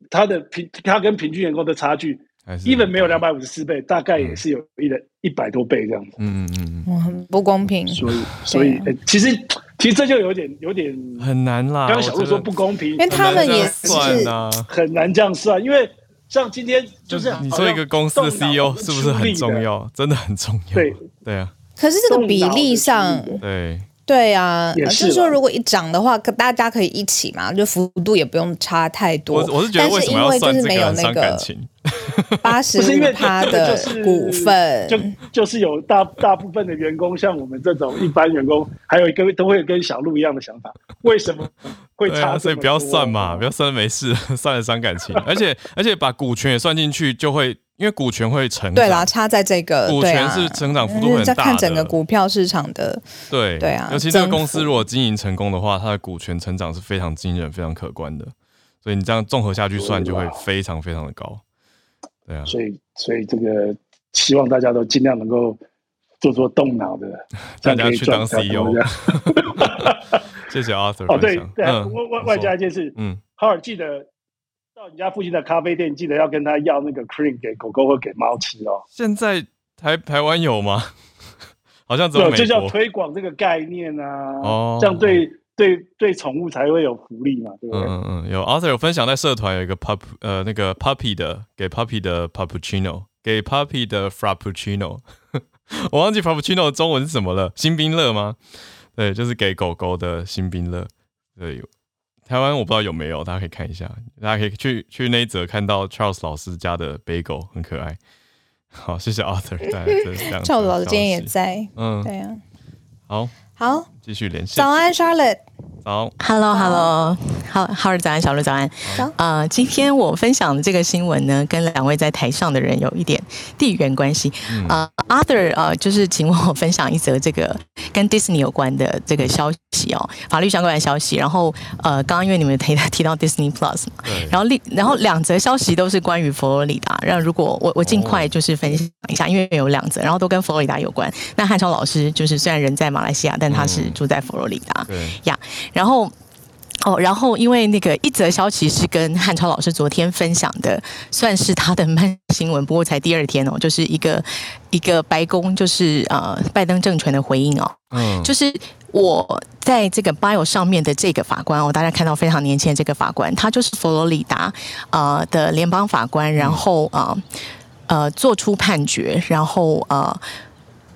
他的平，他跟平均员工的差距，even 没有两百五十四倍，大概也是有一的一百多倍这样子。嗯嗯嗯，很不公平。所以，所以，欸、其实，其实这就有点，有点很难啦。刚刚小鹿说不公平，因为他们也是很难这样算。因为像今天就是你说一个公司的 CEO 是不是很重要？真的很重要。对对啊。可是这个比例上，对。对啊，就是说如果一涨的话，可大家可以一起嘛，就幅度也不用差太多。我我是觉得为什么要算这个很伤感情？八十五趴的股份，就就是有大大部分的员工，像我们这种一般员工，还有一个都会跟小鹿一样的想法，为什么会差、啊？所以不要算嘛，不要算没事，算了伤感情。而且而且把股权也算进去，就会。因为股权会成长，对啦，差在这个股权是成长幅度很大看整个股票市场的，对对啊，尤其这个公司如果经营成功的话，它的股权成长是非常惊人、非常可观的。所以你这样综合下去算，就会非常非常的高。对啊，所以所以这个希望大家都尽量能够做做动脑的，大家去当 CEO。谢谢 Arthur。哦，对对，外外外加一件事，嗯，哈尔记得。到你家附近的咖啡店，记得要跟他要那个 cream 给狗狗或给猫吃哦。现在台台湾有吗？好像只有美国。就叫推广这个概念啊，哦，这样对对对宠物才会有福利嘛，对不对？嗯嗯，有 Arthur 有分享在社团有一个 pup 呃那个 puppy 的给 puppy 的 puppuccino 给 puppy 的 frappuccino，我忘记 frappuccino 的中文是什么了，新冰乐吗？对，就是给狗狗的新冰乐。对，台湾我不知道有没有，大家可以看一下，大家可以去去那一则看到 Charles 老师家的贝狗很可爱。好，谢谢 Arthur，大家这样。Charles 老师今天也在，嗯，对呀、啊，好，好，继续联系。早安，Charlotte。好，Hello，Hello，好，好儿早安，小鹿早安。早。呃，今天我分享的这个新闻呢，跟两位在台上的人有一点地缘关系。啊、嗯 uh,，Arthur，呃，就是请我分享一则这个跟 Disney 有关的这个消息哦，法律相关的消息。然后，呃，刚刚因为你们提提到 Disney Plus 嘛，对。然后另，然后两则消息都是关于佛罗里达。让如果我我尽快就是分享一下，哦、因为有两则，然后都跟佛罗里达有关。那汉超老师就是虽然人在马来西亚，但他是住在佛罗里达。对呀。然后，哦，然后因为那个一则消息是跟汉超老师昨天分享的，算是他的慢新闻，不过才第二天哦，就是一个一个白宫就是呃拜登政权的回应哦，嗯，就是我在这个 bio 上面的这个法官哦，大家看到非常年轻的这个法官，他就是佛罗里达呃的联邦法官，然后呃呃做出判决，然后呃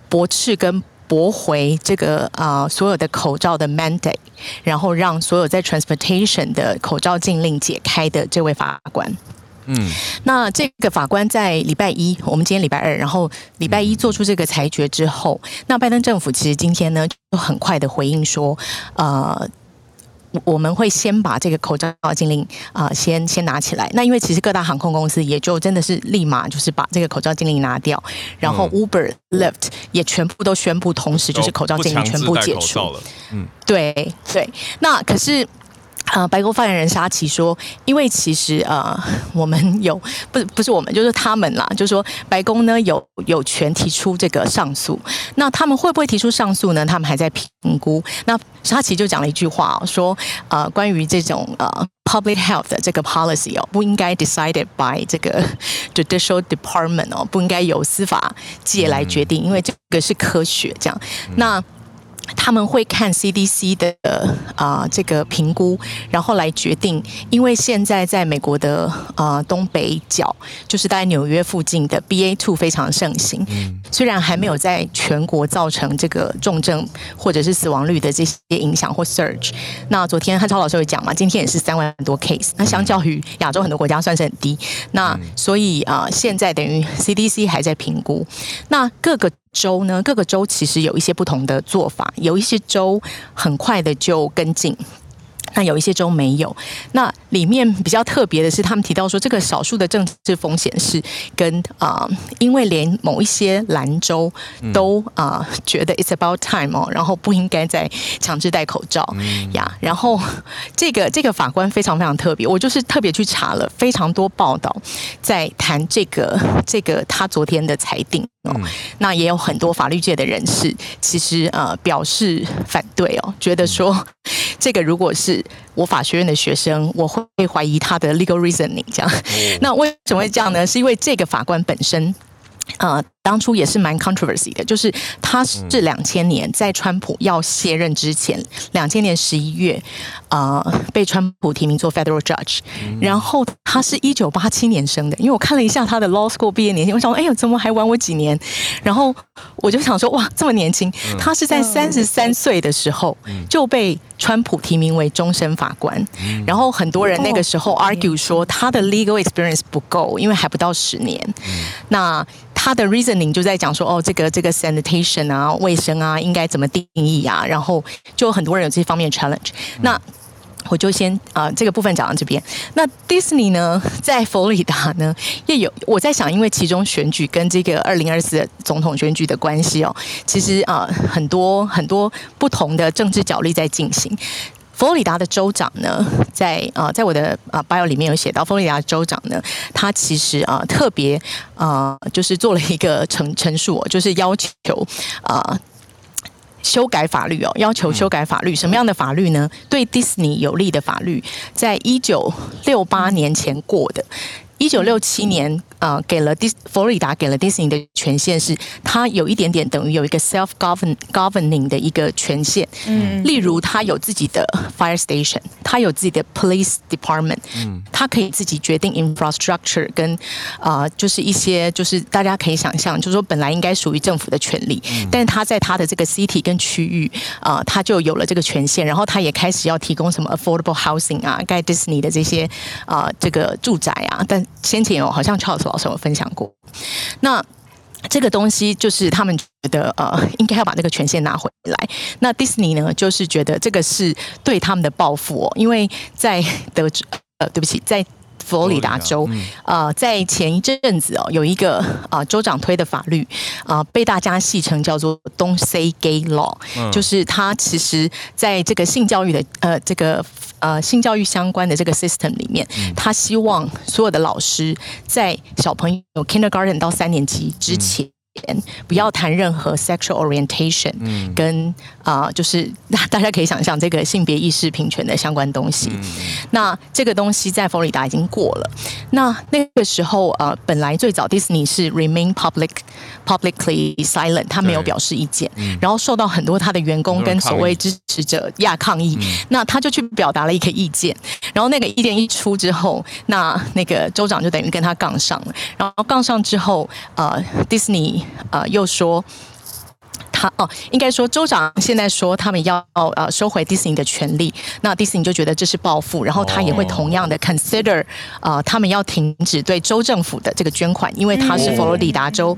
驳斥跟。驳回这个啊、呃，所有的口罩的 mandate，然后让所有在 transportation 的口罩禁令解开的这位法官，嗯，那这个法官在礼拜一，我们今天礼拜二，然后礼拜一做出这个裁决之后，那拜登政府其实今天呢就很快的回应说，呃。我们会先把这个口罩禁令啊，先先拿起来。那因为其实各大航空公司也就真的是立马就是把这个口罩禁令拿掉，然后 Uber、Lyft 也全部都宣布，同时就是口罩禁令全部解除了。嗯，对对。那可是。呃，白宫发言人沙奇说，因为其实呃，我们有不不是我们，就是他们啦，就是说白宫呢有有权提出这个上诉。那他们会不会提出上诉呢？他们还在评估。那沙奇就讲了一句话，说呃，关于这种呃 public health 的这个 policy 哦，不应该 decided by 这个 judicial department 哦，不应该由司法界来决定，因为这个是科学这样。那他们会看 CDC 的啊、呃、这个评估，然后来决定。因为现在在美国的啊、呃、东北角，就是在纽约附近的 BA two 非常盛行。嗯，虽然还没有在全国造成这个重症或者是死亡率的这些影响或 surge。那昨天汉超老师有讲嘛，今天也是三万多 case。那相较于亚洲很多国家算是很低。那所以啊、呃，现在等于 CDC 还在评估。那各个。州呢，各个州其实有一些不同的做法，有一些州很快的就跟进。那有一些州没有，那里面比较特别的是，他们提到说，这个少数的政治风险是跟啊、呃，因为连某一些兰州都啊、呃、觉得 it's about time 哦，然后不应该再强制戴口罩呀。然后这个这个法官非常非常特别，我就是特别去查了非常多报道，在谈这个这个他昨天的裁定哦。那也有很多法律界的人士其实呃表示反对哦，觉得说。这个如果是我法学院的学生，我会怀疑他的 legal reasoning 这样。那为什么会这样呢？是因为这个法官本身，呃。当初也是蛮 controversy 的，就是他是两千年在川普要卸任之前，两千年十一月，呃，被川普提名做 federal judge，然后他是一九八七年生的，因为我看了一下他的 law school 毕业年限，我想说，哎呦，怎么还晚我几年？然后我就想说，哇，这么年轻，他是在三十三岁的时候就被川普提名为终身法官，然后很多人那个时候 argue 说他的 legal experience 不够，因为还不到十年，那。他的 reasoning 就在讲说，哦，这个这个 sanitation 啊，卫生啊，应该怎么定义啊？然后就很多人有这些方面的 challenge。那我就先啊、呃，这个部分讲到这边。那 Disney 呢，在佛罗里达呢，也有我在想，因为其中选举跟这个二零二四总统选举的关系哦，其实啊、呃，很多很多不同的政治角力在进行。佛罗里达的州长呢，在啊，在我的啊 bio 里面有写到，佛罗里达州长呢，他其实啊特别啊，就是做了一个陈陈述，就是要求啊修改法律哦，要求修改法律，什么样的法律呢？对迪士尼有利的法律，在一九六八年前过的。一九六七年啊、呃，给了迪佛罗里达给了迪士尼的权限是，它有一点点等于有一个 self govern governing 的一个权限。嗯，例如它有自己的 fire station，它有自己的 police department，嗯，它可以自己决定 infrastructure 跟啊、呃，就是一些就是大家可以想象，就是说本来应该属于政府的权利，嗯、但是它在它的这个 city 跟区域啊，它、呃、就有了这个权限，然后它也开始要提供什么 affordable housing 啊，盖迪士尼的这些啊、呃、这个住宅啊，但先前有好像 Charles 老师有分享过，那这个东西就是他们觉得呃应该要把那个权限拿回来。那 Disney 呢，就是觉得这个是对他们的报复哦，因为在德州呃对不起在。佛罗里达州，呃，在前一阵子哦，有一个啊州长推的法律啊，被大家戏称叫做 “Don't Say Gay Law”，就是他其实在这个性教育的呃这个呃性教育相关的这个 system 里面，他希望所有的老师在小朋友 kindergarten 到三年级之前。不要谈任何 sexual orientation，嗯，跟啊、呃，就是大家可以想象这个性别意识平权的相关东西。嗯、那这个东西在佛罗里达已经过了。那那个时候呃，本来最早迪士尼是 remain public publicly silent，他没有表示意见，嗯、然后受到很多他的员工跟所谓支持者亚抗议。嗯、那他就去表达了一个意见，然后那个意见一出之后，那那个州长就等于跟他杠上了。然后杠上之后，呃，迪士尼。呃，又说他哦，应该说州长现在说他们要呃收回迪士尼的权利，那迪士尼就觉得这是报复，然后他也会同样的 consider 呃，他们要停止对州政府的这个捐款，因为他是佛罗里达州，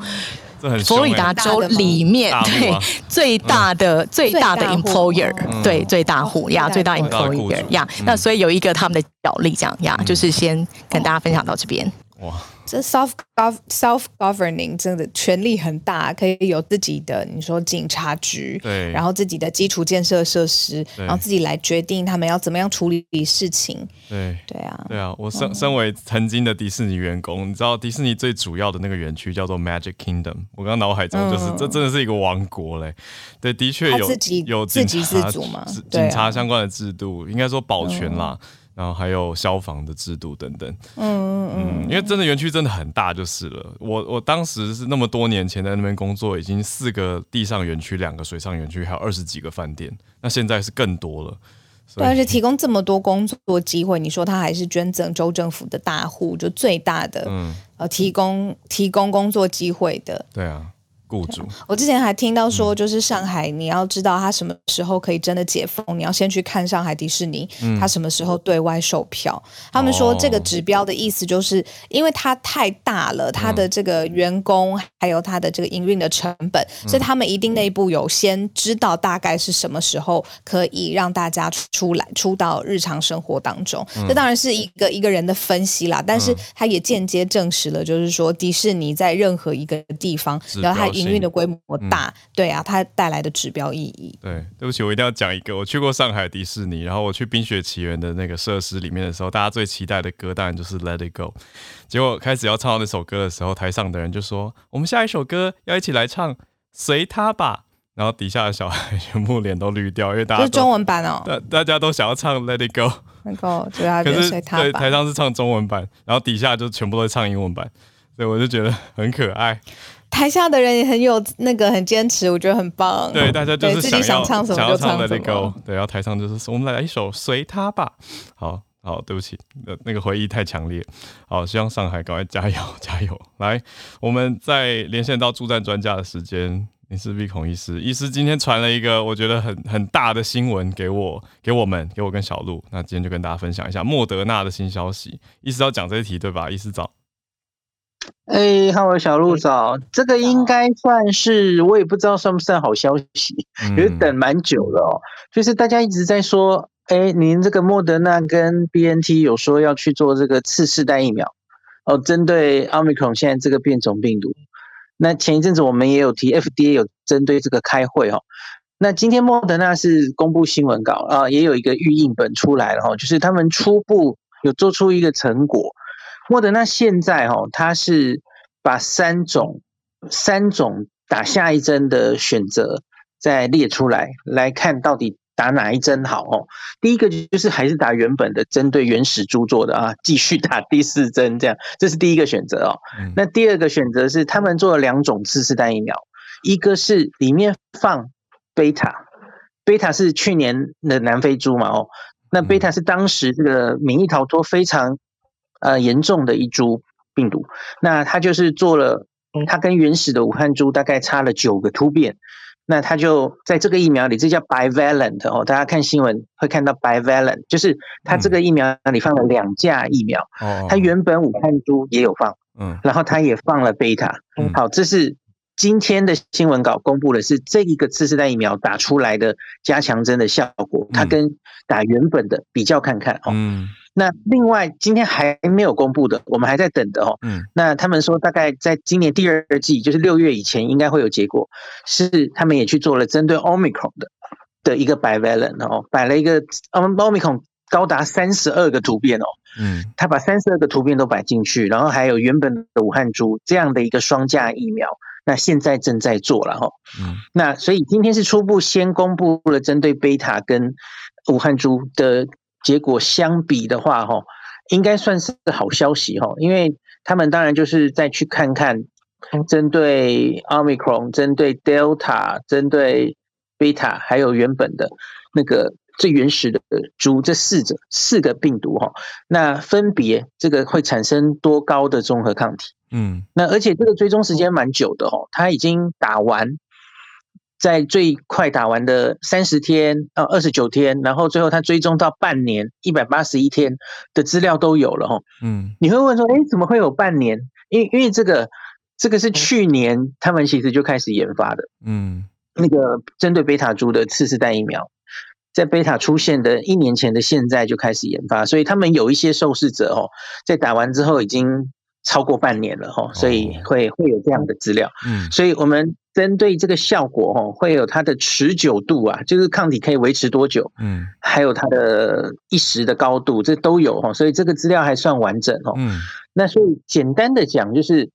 佛罗里达州里面对最大的最大的 employer，对最大户呀，最大 employer 呀，那所以有一个他们的角力这样呀，就是先跟大家分享到这边。哇。这 self gov self governing 真的权力很大，可以有自己的你说警察局，对，然后自己的基础建设设施，然后自己来决定他们要怎么样处理事情。对，对啊，对啊。我身身为曾经的迪士尼员工，嗯、你知道迪士尼最主要的那个园区叫做 Magic Kingdom，我刚刚脑海中就是、嗯、这真的是一个王国嘞。对，的确有自己有自给自足嘛，警察相关的制度，啊、应该说保全啦。嗯然后还有消防的制度等等，嗯嗯嗯，因为真的园区真的很大就是了。我我当时是那么多年前在那边工作，已经四个地上园区、两个水上园区，还有二十几个饭店。那现在是更多了。对，而且提供这么多工作机会，你说他还是捐赠州政府的大户，就最大的，嗯，呃，提供提供工作机会的。对啊。雇主，我之前还听到说，就是上海，你要知道它什么时候可以真的解封，你要先去看上海迪士尼，它什么时候对外售票。他们说这个指标的意思就是，因为它太大了，它的这个员工还有它的这个营运的成本，所以他们一定内部有先知道大概是什么时候可以让大家出来出到日常生活当中。这当然是一个一个人的分析啦，但是他也间接证实了，就是说迪士尼在任何一个地方，然后它。营运的规模大，嗯、对啊，它带来的指标意义。对，对不起，我一定要讲一个。我去过上海迪士尼，然后我去冰雪奇缘的那个设施里面的时候，大家最期待的歌当然就是《Let It Go》。结果开始要唱到那首歌的时候，台上的人就说：“我们下一首歌要一起来唱，随他吧。”然后底下的小孩全部脸都绿掉，因为大家都是中文版哦，大大家都想要唱《Let It Go》，能够对啊，可是对台上是唱中文版，然后底下就全部都唱英文版，所以我就觉得很可爱。台下的人也很有那个很坚持，我觉得很棒。对，大家就是自己想唱什么就唱什么。对，然后台上就是我们来一首随他吧。好好，对不起，那那个回忆太强烈。好，希望上海赶快加油加油。来，我们再连线到助战专家的时间，你是鼻孔医师，医师今天传了一个我觉得很很大的新闻给我，给我们，给我跟小鹿。那今天就跟大家分享一下莫德纳的新消息。医师要讲这一题对吧？医师早。哎，哈喽，小鹿早，这个应该算是，我也不知道算不算好消息，因为等蛮久了哦。就是大家一直在说，哎，您这个莫德纳跟 BNT 有说要去做这个次世代疫苗哦，针对奥密克戎现在这个变种病毒。那前一阵子我们也有提，FDA 有针对这个开会哦。那今天莫德纳是公布新闻稿啊，也有一个预印本出来了哈，就是他们初步有做出一个成果。莫德纳现在哦，它是把三种三种打下一针的选择再列出来，来看到底打哪一针好哦？第一个就是还是打原本的，针对原始株做的啊，继续打第四针，这样这是第一个选择哦。嗯、那第二个选择是他们做了两种次世代疫苗，一个是里面放贝塔，贝塔是去年的南非猪嘛哦，那贝塔是当时这个免疫逃脱非常呃严重的一株病毒，那它就是做了，它跟原始的武汉株大概差了九个突变。那它就在这个疫苗里，这叫 bivalent 哦，大家看新闻会看到 bivalent，就是它这个疫苗里放了两价疫苗，哦，他原本武汉株也有放，嗯，然后它也放了贝塔，嗯，好，这是今天的新闻稿公布的是这一个次世代疫苗打出来的加强针的效果，它跟打原本的比较看看哦，嗯。那另外，今天还没有公布的，我们还在等的哦。嗯，那他们说大概在今年第二季，就是六月以前，应该会有结果。是他们也去做了针对 Omicron 的的一个 bivalent 哦，摆了一个 Omicron 高达三十二个突变哦。嗯，他把三十二个突变都摆进去，然后还有原本的武汉株这样的一个双价疫苗，那现在正在做了哈。嗯，那所以今天是初步先公布了针对贝塔跟武汉株的。结果相比的话，哈，应该算是好消息，哈，因为他们当然就是再去看看，针对 Omicron、针对 Delta、针对 Beta，还有原本的那个最原始的株这四者四个病毒，哈，那分别这个会产生多高的综合抗体？嗯，那而且这个追踪时间蛮久的，哦，他已经打完。在最快打完的三十天呃二十九天，然后最后他追踪到半年一百八十一天的资料都有了哈。嗯，你会问说，哎，怎么会有半年？因为因为这个这个是去年他们其实就开始研发的。嗯，那个针对贝塔株的次世代疫苗，在贝塔出现的一年前的现在就开始研发，所以他们有一些受试者哦，在打完之后已经超过半年了哈，所以会会有这样的资料。嗯，所以我们。针对这个效果哦，会有它的持久度啊，就是抗体可以维持多久，嗯，还有它的一时的高度，这都有哈，所以这个资料还算完整哦。嗯，那所以简单的讲就是，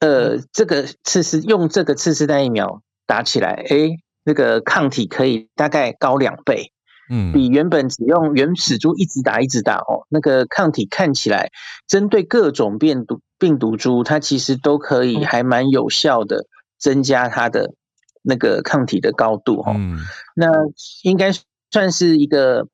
呃，这个次世用这个次世代疫苗打起来，哎，那个抗体可以大概高两倍，嗯，比原本只用原始株一直打一直打哦，那个抗体看起来针对各种病毒病毒株，它其实都可以还蛮有效的。增加它的那个抗体的高度哈，嗯，那应该算是一个。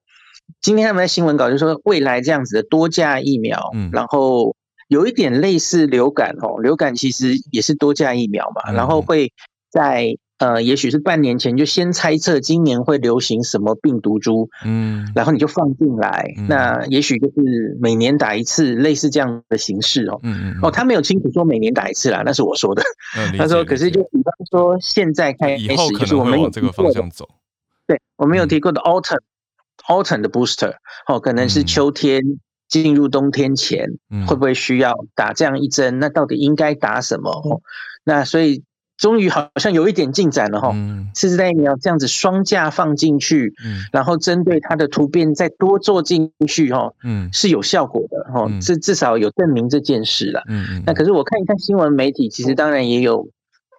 今天他们在新闻稿就说，未来这样子的多价疫苗，嗯，然后有一点类似流感哦，流感其实也是多价疫苗嘛，然后会在。呃，也许是半年前就先猜测今年会流行什么病毒株，嗯，然后你就放进来，嗯、那也许就是每年打一次，类似这样的形式哦，嗯嗯，哦，他没有清楚说每年打一次啦，那是我说的，嗯、他说，可是就比方说现在开始就是我们有这个方向走，对，我们有提过的 autumn、嗯、autumn 的 booster，哦，可能是秋天进入冬天前，嗯、会不会需要打这样一针？那到底应该打什么？哦，那所以。终于好像有一点进展了哈，次世代疫苗这样子双价放进去，嗯，然后针对它的突变再多做进去哈，嗯，是有效果的哈，至至少有证明这件事了，嗯嗯。那可是我看一看新闻媒体，其实当然也有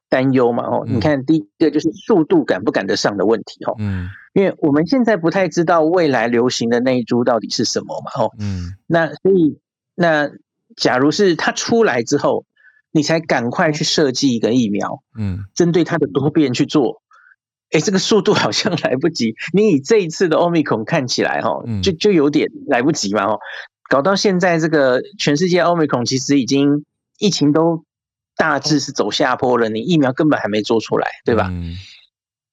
担忧嘛，哦，你看第一个就是速度赶不赶得上的问题哈，嗯，因为我们现在不太知道未来流行的那一株到底是什么嘛，哦，嗯，那所以那假如是它出来之后。你才赶快去设计一个疫苗，嗯，针对它的多变去做，哎，这个速度好像来不及。你以这一次的 Omicron 看起来，哈，就就有点来不及嘛，哦，搞到现在这个全世界 Omicron 其实已经疫情都大致是走下坡了，你疫苗根本还没做出来，对吧？嗯，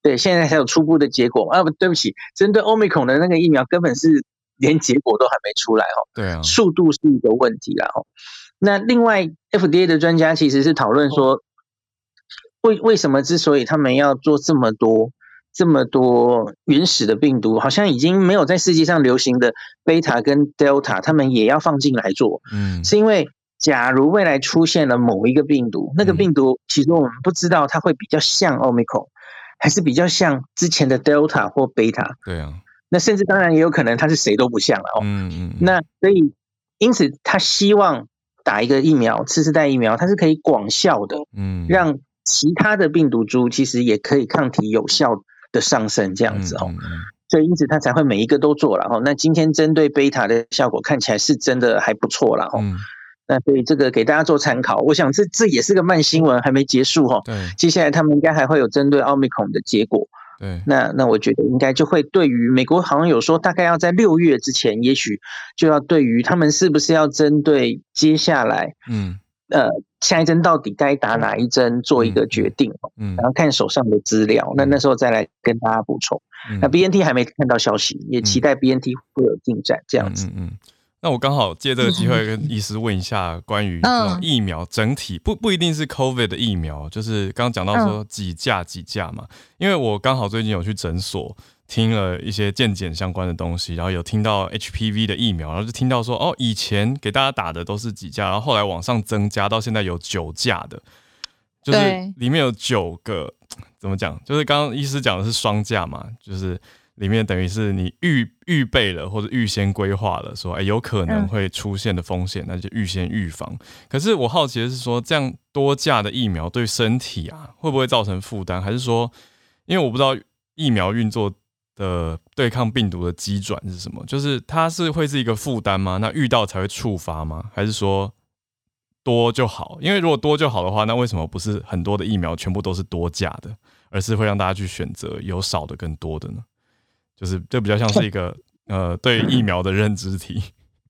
对，现在才有初步的结果啊，不对不起，针对 Omicron 的那个疫苗根本是连结果都还没出来，哦，对啊，速度是一个问题啦，哦。那另外，FDA 的专家其实是讨论说，为为什么之所以他们要做这么多这么多原始的病毒，好像已经没有在世界上流行的贝塔跟 Delta，他们也要放进来做。嗯，是因为假如未来出现了某一个病毒，那个病毒其实我们不知道它会比较像 Omicron，还是比较像之前的 Delta 或贝塔。对啊，那甚至当然也有可能它是谁都不像了哦。嗯嗯。那所以因此他希望。打一个疫苗，次世代疫苗，它是可以广效的，嗯，让其他的病毒株其实也可以抗体有效的上升这样子哦。所以因此它才会每一个都做了哈。那今天针对贝塔的效果看起来是真的还不错了哈。那所以这个给大家做参考，我想这这也是个慢新闻，还没结束哈。对，接下来他们应该还会有针对奥密克戎的结果。对，那那我觉得应该就会对于美国好像有说，大概要在六月之前，也许就要对于他们是不是要针对接下来，嗯，呃，下一针到底该打哪一针做一个决定，嗯，然后看手上的资料，那那时候再来跟大家补充。那 BNT 还没看到消息，也期待 BNT 会有进展，这样子。嗯。那我刚好借这个机会 跟医师问一下关于这种疫苗整体不不一定是 COVID 的疫苗，就是刚刚讲到说几价几价嘛，因为我刚好最近有去诊所听了一些健检相关的东西，然后有听到 HPV 的疫苗，然后就听到说哦，以前给大家打的都是几价，然后后来往上增加到现在有九价的，就是里面有九个怎么讲？就是刚刚医师讲的是双价嘛，就是。里面等于是你预预备了或者预先规划了，说哎有可能会出现的风险，那就预先预防。可是我好奇的是说，这样多价的疫苗对身体啊会不会造成负担？还是说，因为我不知道疫苗运作的对抗病毒的机转是什么，就是它是会是一个负担吗？那遇到才会触发吗？还是说多就好？因为如果多就好的话，那为什么不是很多的疫苗全部都是多价的，而是会让大家去选择有少的更多的呢？就是这比较像是一个呃对疫苗的认知题。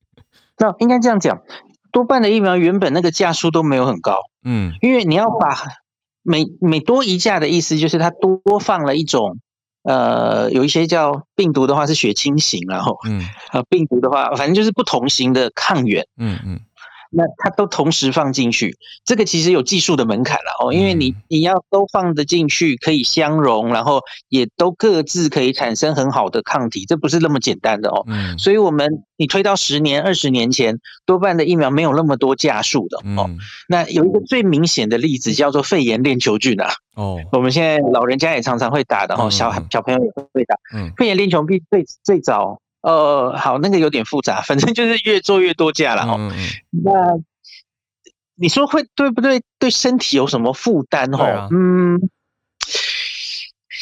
那应该这样讲，多半的疫苗原本那个价数都没有很高，嗯，因为你要把每每多一价的意思就是它多放了一种呃有一些叫病毒的话是血清型，然后嗯呃病毒的话反正就是不同型的抗原，嗯嗯。那它都同时放进去，这个其实有技术的门槛了哦，因为你你要都放得进去，可以相容，然后也都各自可以产生很好的抗体，这不是那么简单的哦。嗯。所以我们你推到十年、二十年前，多半的疫苗没有那么多架数的哦。那有一个最明显的例子叫做肺炎链球菌啊。哦。我们现在老人家也常常会打的哦，小小朋友也会打。嗯。肺炎链球菌最最早。呃，好，那个有点复杂，反正就是越做越多价了哈。那你说会对不对？对身体有什么负担哈？啊、嗯，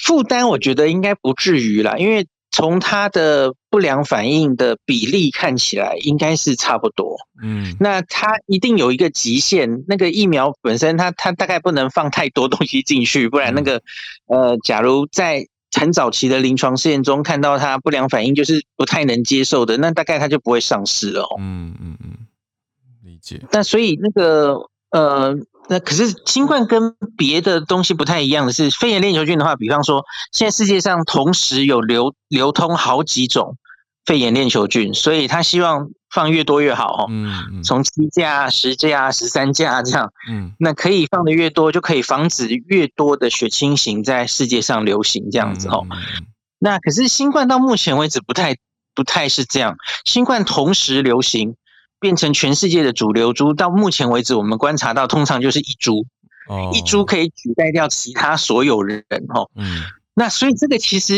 负担我觉得应该不至于啦，因为从它的不良反应的比例看起来应该是差不多。嗯，那它一定有一个极限，那个疫苗本身它它大概不能放太多东西进去，不然那个、嗯、呃，假如在很早期的临床试验中看到它不良反应，就是不太能接受的，那大概它就不会上市了。嗯嗯嗯，理解。那所以那个呃，那可是新冠跟别的东西不太一样的是，肺炎链球菌的话，比方说现在世界上同时有流流通好几种肺炎链球菌，所以他希望。放越多越好哦，嗯，从七架、十架、十三架这样，嗯，那可以放的越多，就可以防止越多的血清型在世界上流行这样子哦。那可是新冠到目前为止不太不太是这样，新冠同时流行变成全世界的主流株，到目前为止我们观察到通常就是一株，哦，一株可以取代掉其他所有人哦，嗯，那所以这个其实。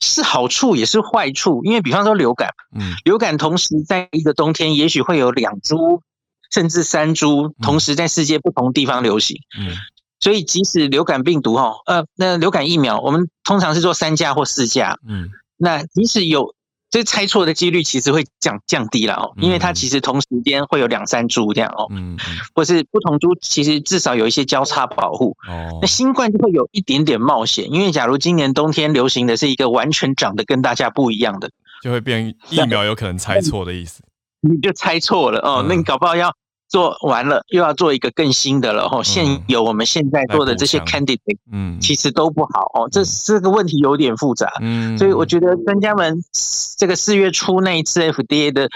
是好处也是坏处，因为比方说流感，嗯，流感同时在一个冬天，也许会有两株甚至三株同时在世界不同地方流行，嗯，所以即使流感病毒哈，呃，那流感疫苗我们通常是做三价或四价，嗯，那即使有。这猜错的几率其实会降降低了哦，因为它其实同时间会有两三株这样哦，嗯，或是不同株其实至少有一些交叉保护哦。那新冠就会有一点点冒险，因为假如今年冬天流行的是一个完全长得跟大家不一样的，就会变疫苗有可能猜错的意思，你就猜错了哦，那你搞不好要。做完了又要做一个更新的了哦，现有我们现在做的这些 candidate，嗯，其实都不好哦，这这个问题有点复杂，嗯，所以我觉得专家们这个四月初那一次 FDA 的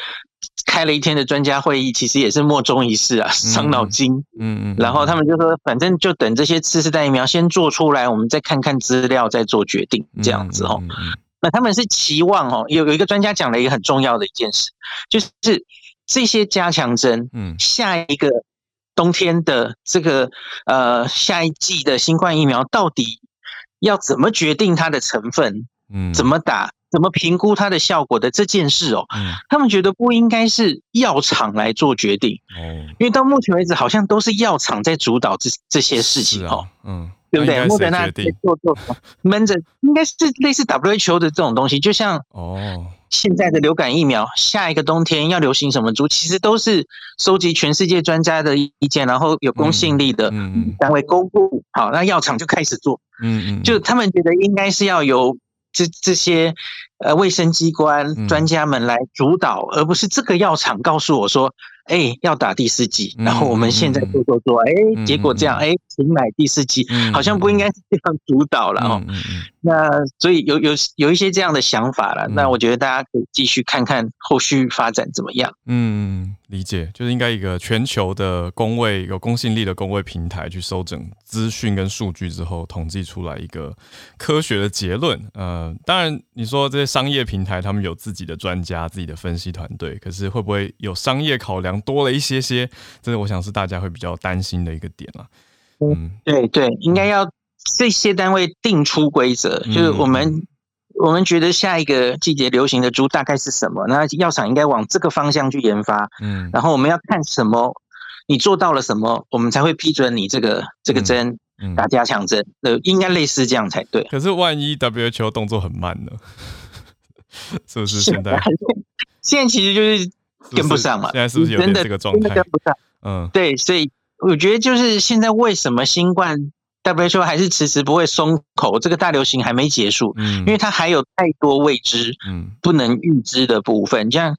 开了一天的专家会议，其实也是莫衷一是啊，伤脑筋，嗯嗯，然后他们就说，反正就等这些次世代疫苗先做出来，我们再看看资料再做决定，这样子哦，那他们是期望哦，有有一个专家讲了一个很重要的一件事，就是。这些加强针，嗯，下一个冬天的这个呃下一季的新冠疫苗到底要怎么决定它的成分，嗯，怎么打，怎么评估它的效果的这件事哦，嗯，他们觉得不应该是药厂来做决定，哦，因为到目前为止好像都是药厂在主导这这些事情哦，嗯。对不对？莫德纳做做闷着，应该是类似 WHO 的这种东西，就像哦，现在的流感疫苗，下一个冬天要流行什么株，其实都是收集全世界专家的意见，然后有公信力的单位公布，好，那药厂就开始做，嗯嗯，就他们觉得应该是要由这这些。呃，卫生机关专家们来主导，嗯、而不是这个药厂告诉我说，哎、欸，要打第四剂，然后我们现在做做做，哎、欸，结果这样，哎、欸，请买第四季，好像不应该是这样主导了哦。那所以有有有一些这样的想法了，那我觉得大家可以继续看看后续发展怎么样。嗯，理解，就是应该一个全球的工位有公信力的工位平台去收整资讯跟数据之后，统计出来一个科学的结论。呃，当然你说这些。商业平台他们有自己的专家、自己的分析团队，可是会不会有商业考量多了一些些？这个我想是大家会比较担心的一个点了。嗯，对对，应该要这些单位定出规则，嗯、就是我们我们觉得下一个季节流行的猪大概是什么？那药厂应该往这个方向去研发。嗯，然后我们要看什么？你做到了什么？我们才会批准你这个这个针。嗯、打加强针。呃，应该类似这样才对。可是万一 WHO 动作很慢呢？是不是现在？现在其实就是跟不上嘛。现在是不是有点这个状态？跟不上。嗯，对，所以我觉得就是现在为什么新冠 WHO 还是迟迟不会松口？这个大流行还没结束，嗯，因为它还有太多未知，嗯，不能预知的部分。像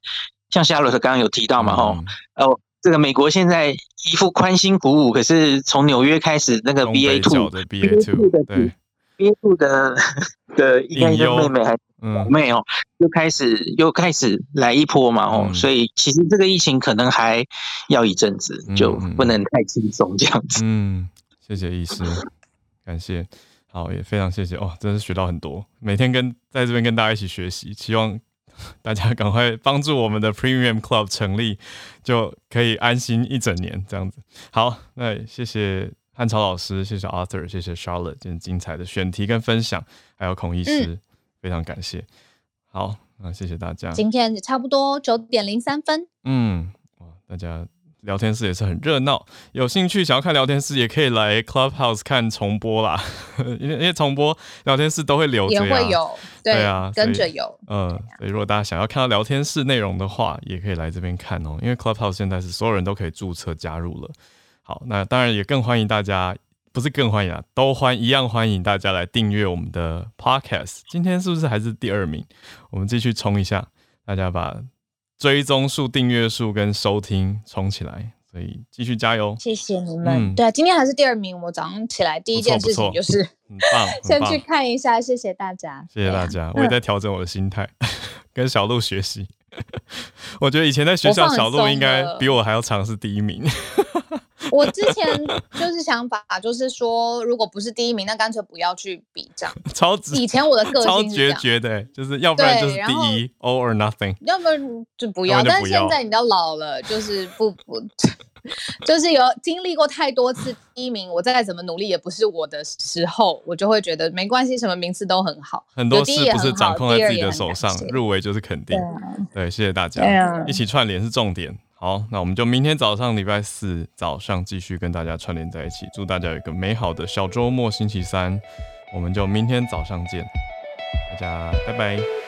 像夏洛特刚刚有提到嘛，吼，哦，这个美国现在一副宽心鼓舞，可是从纽约开始那个 BA two 的 BA two 对。憋住的 的应该是妹妹还是妹哦，又开始又开始来一波嘛哦，所以其实这个疫情可能还要一阵子，就不能太轻松这样子。嗯，谢谢医师，感谢，好，也非常谢谢哦，真是学到很多，每天跟在这边跟大家一起学习，希望 大家赶快帮助我们的 Premium Club 成立，就可以安心一整年这样子。好，那谢谢。汉朝老师，谢谢 Arthur，谢谢 Charlotte，今天精彩的选题跟分享，还有孔医师，嗯、非常感谢。好，那谢谢大家。今天也差不多九点零三分。嗯，哇，大家聊天室也是很热闹，有兴趣想要看聊天室，也可以来 Clubhouse 看重播啦。因为因为重播聊天室都会留着，也会有，对，对啊，跟着有。嗯，所以如果大家想要看到聊天室内容的话，也可以来这边看哦。因为 Clubhouse 现在是所有人都可以注册加入了。好，那当然也更欢迎大家，不是更欢迎啊，都欢一样欢迎大家来订阅我们的 Podcast。今天是不是还是第二名？我们继续冲一下，大家把追踪数、订阅数跟收听冲起来，所以继续加油！谢谢你们。嗯、对啊，今天还是第二名。我早上起来第一件事情就是很棒，先去看一下。谢谢大家，谢谢大家。我也在调整我的心态，跟小鹿学习。我觉得以前在学校，小鹿应该比我还要尝试第一名。我之前就是想法，就是说，如果不是第一名，那干脆不要去比这样。超直。以前我的个 性超决绝的，就是要不然就是第一，all or nothing。要不然就不要。但是现在你都老了，就是不不，就是有经历过太多次第一名，我再怎么努力也不是我的时候，我就会觉得没关系，什么名次都很好。很多事不是掌控在自己的手上，入围就是肯定。对，谢谢大家，一起串联是重点。好，那我们就明天早上礼拜四早上继续跟大家串联在一起。祝大家有一个美好的小周末，星期三，我们就明天早上见，大家拜拜。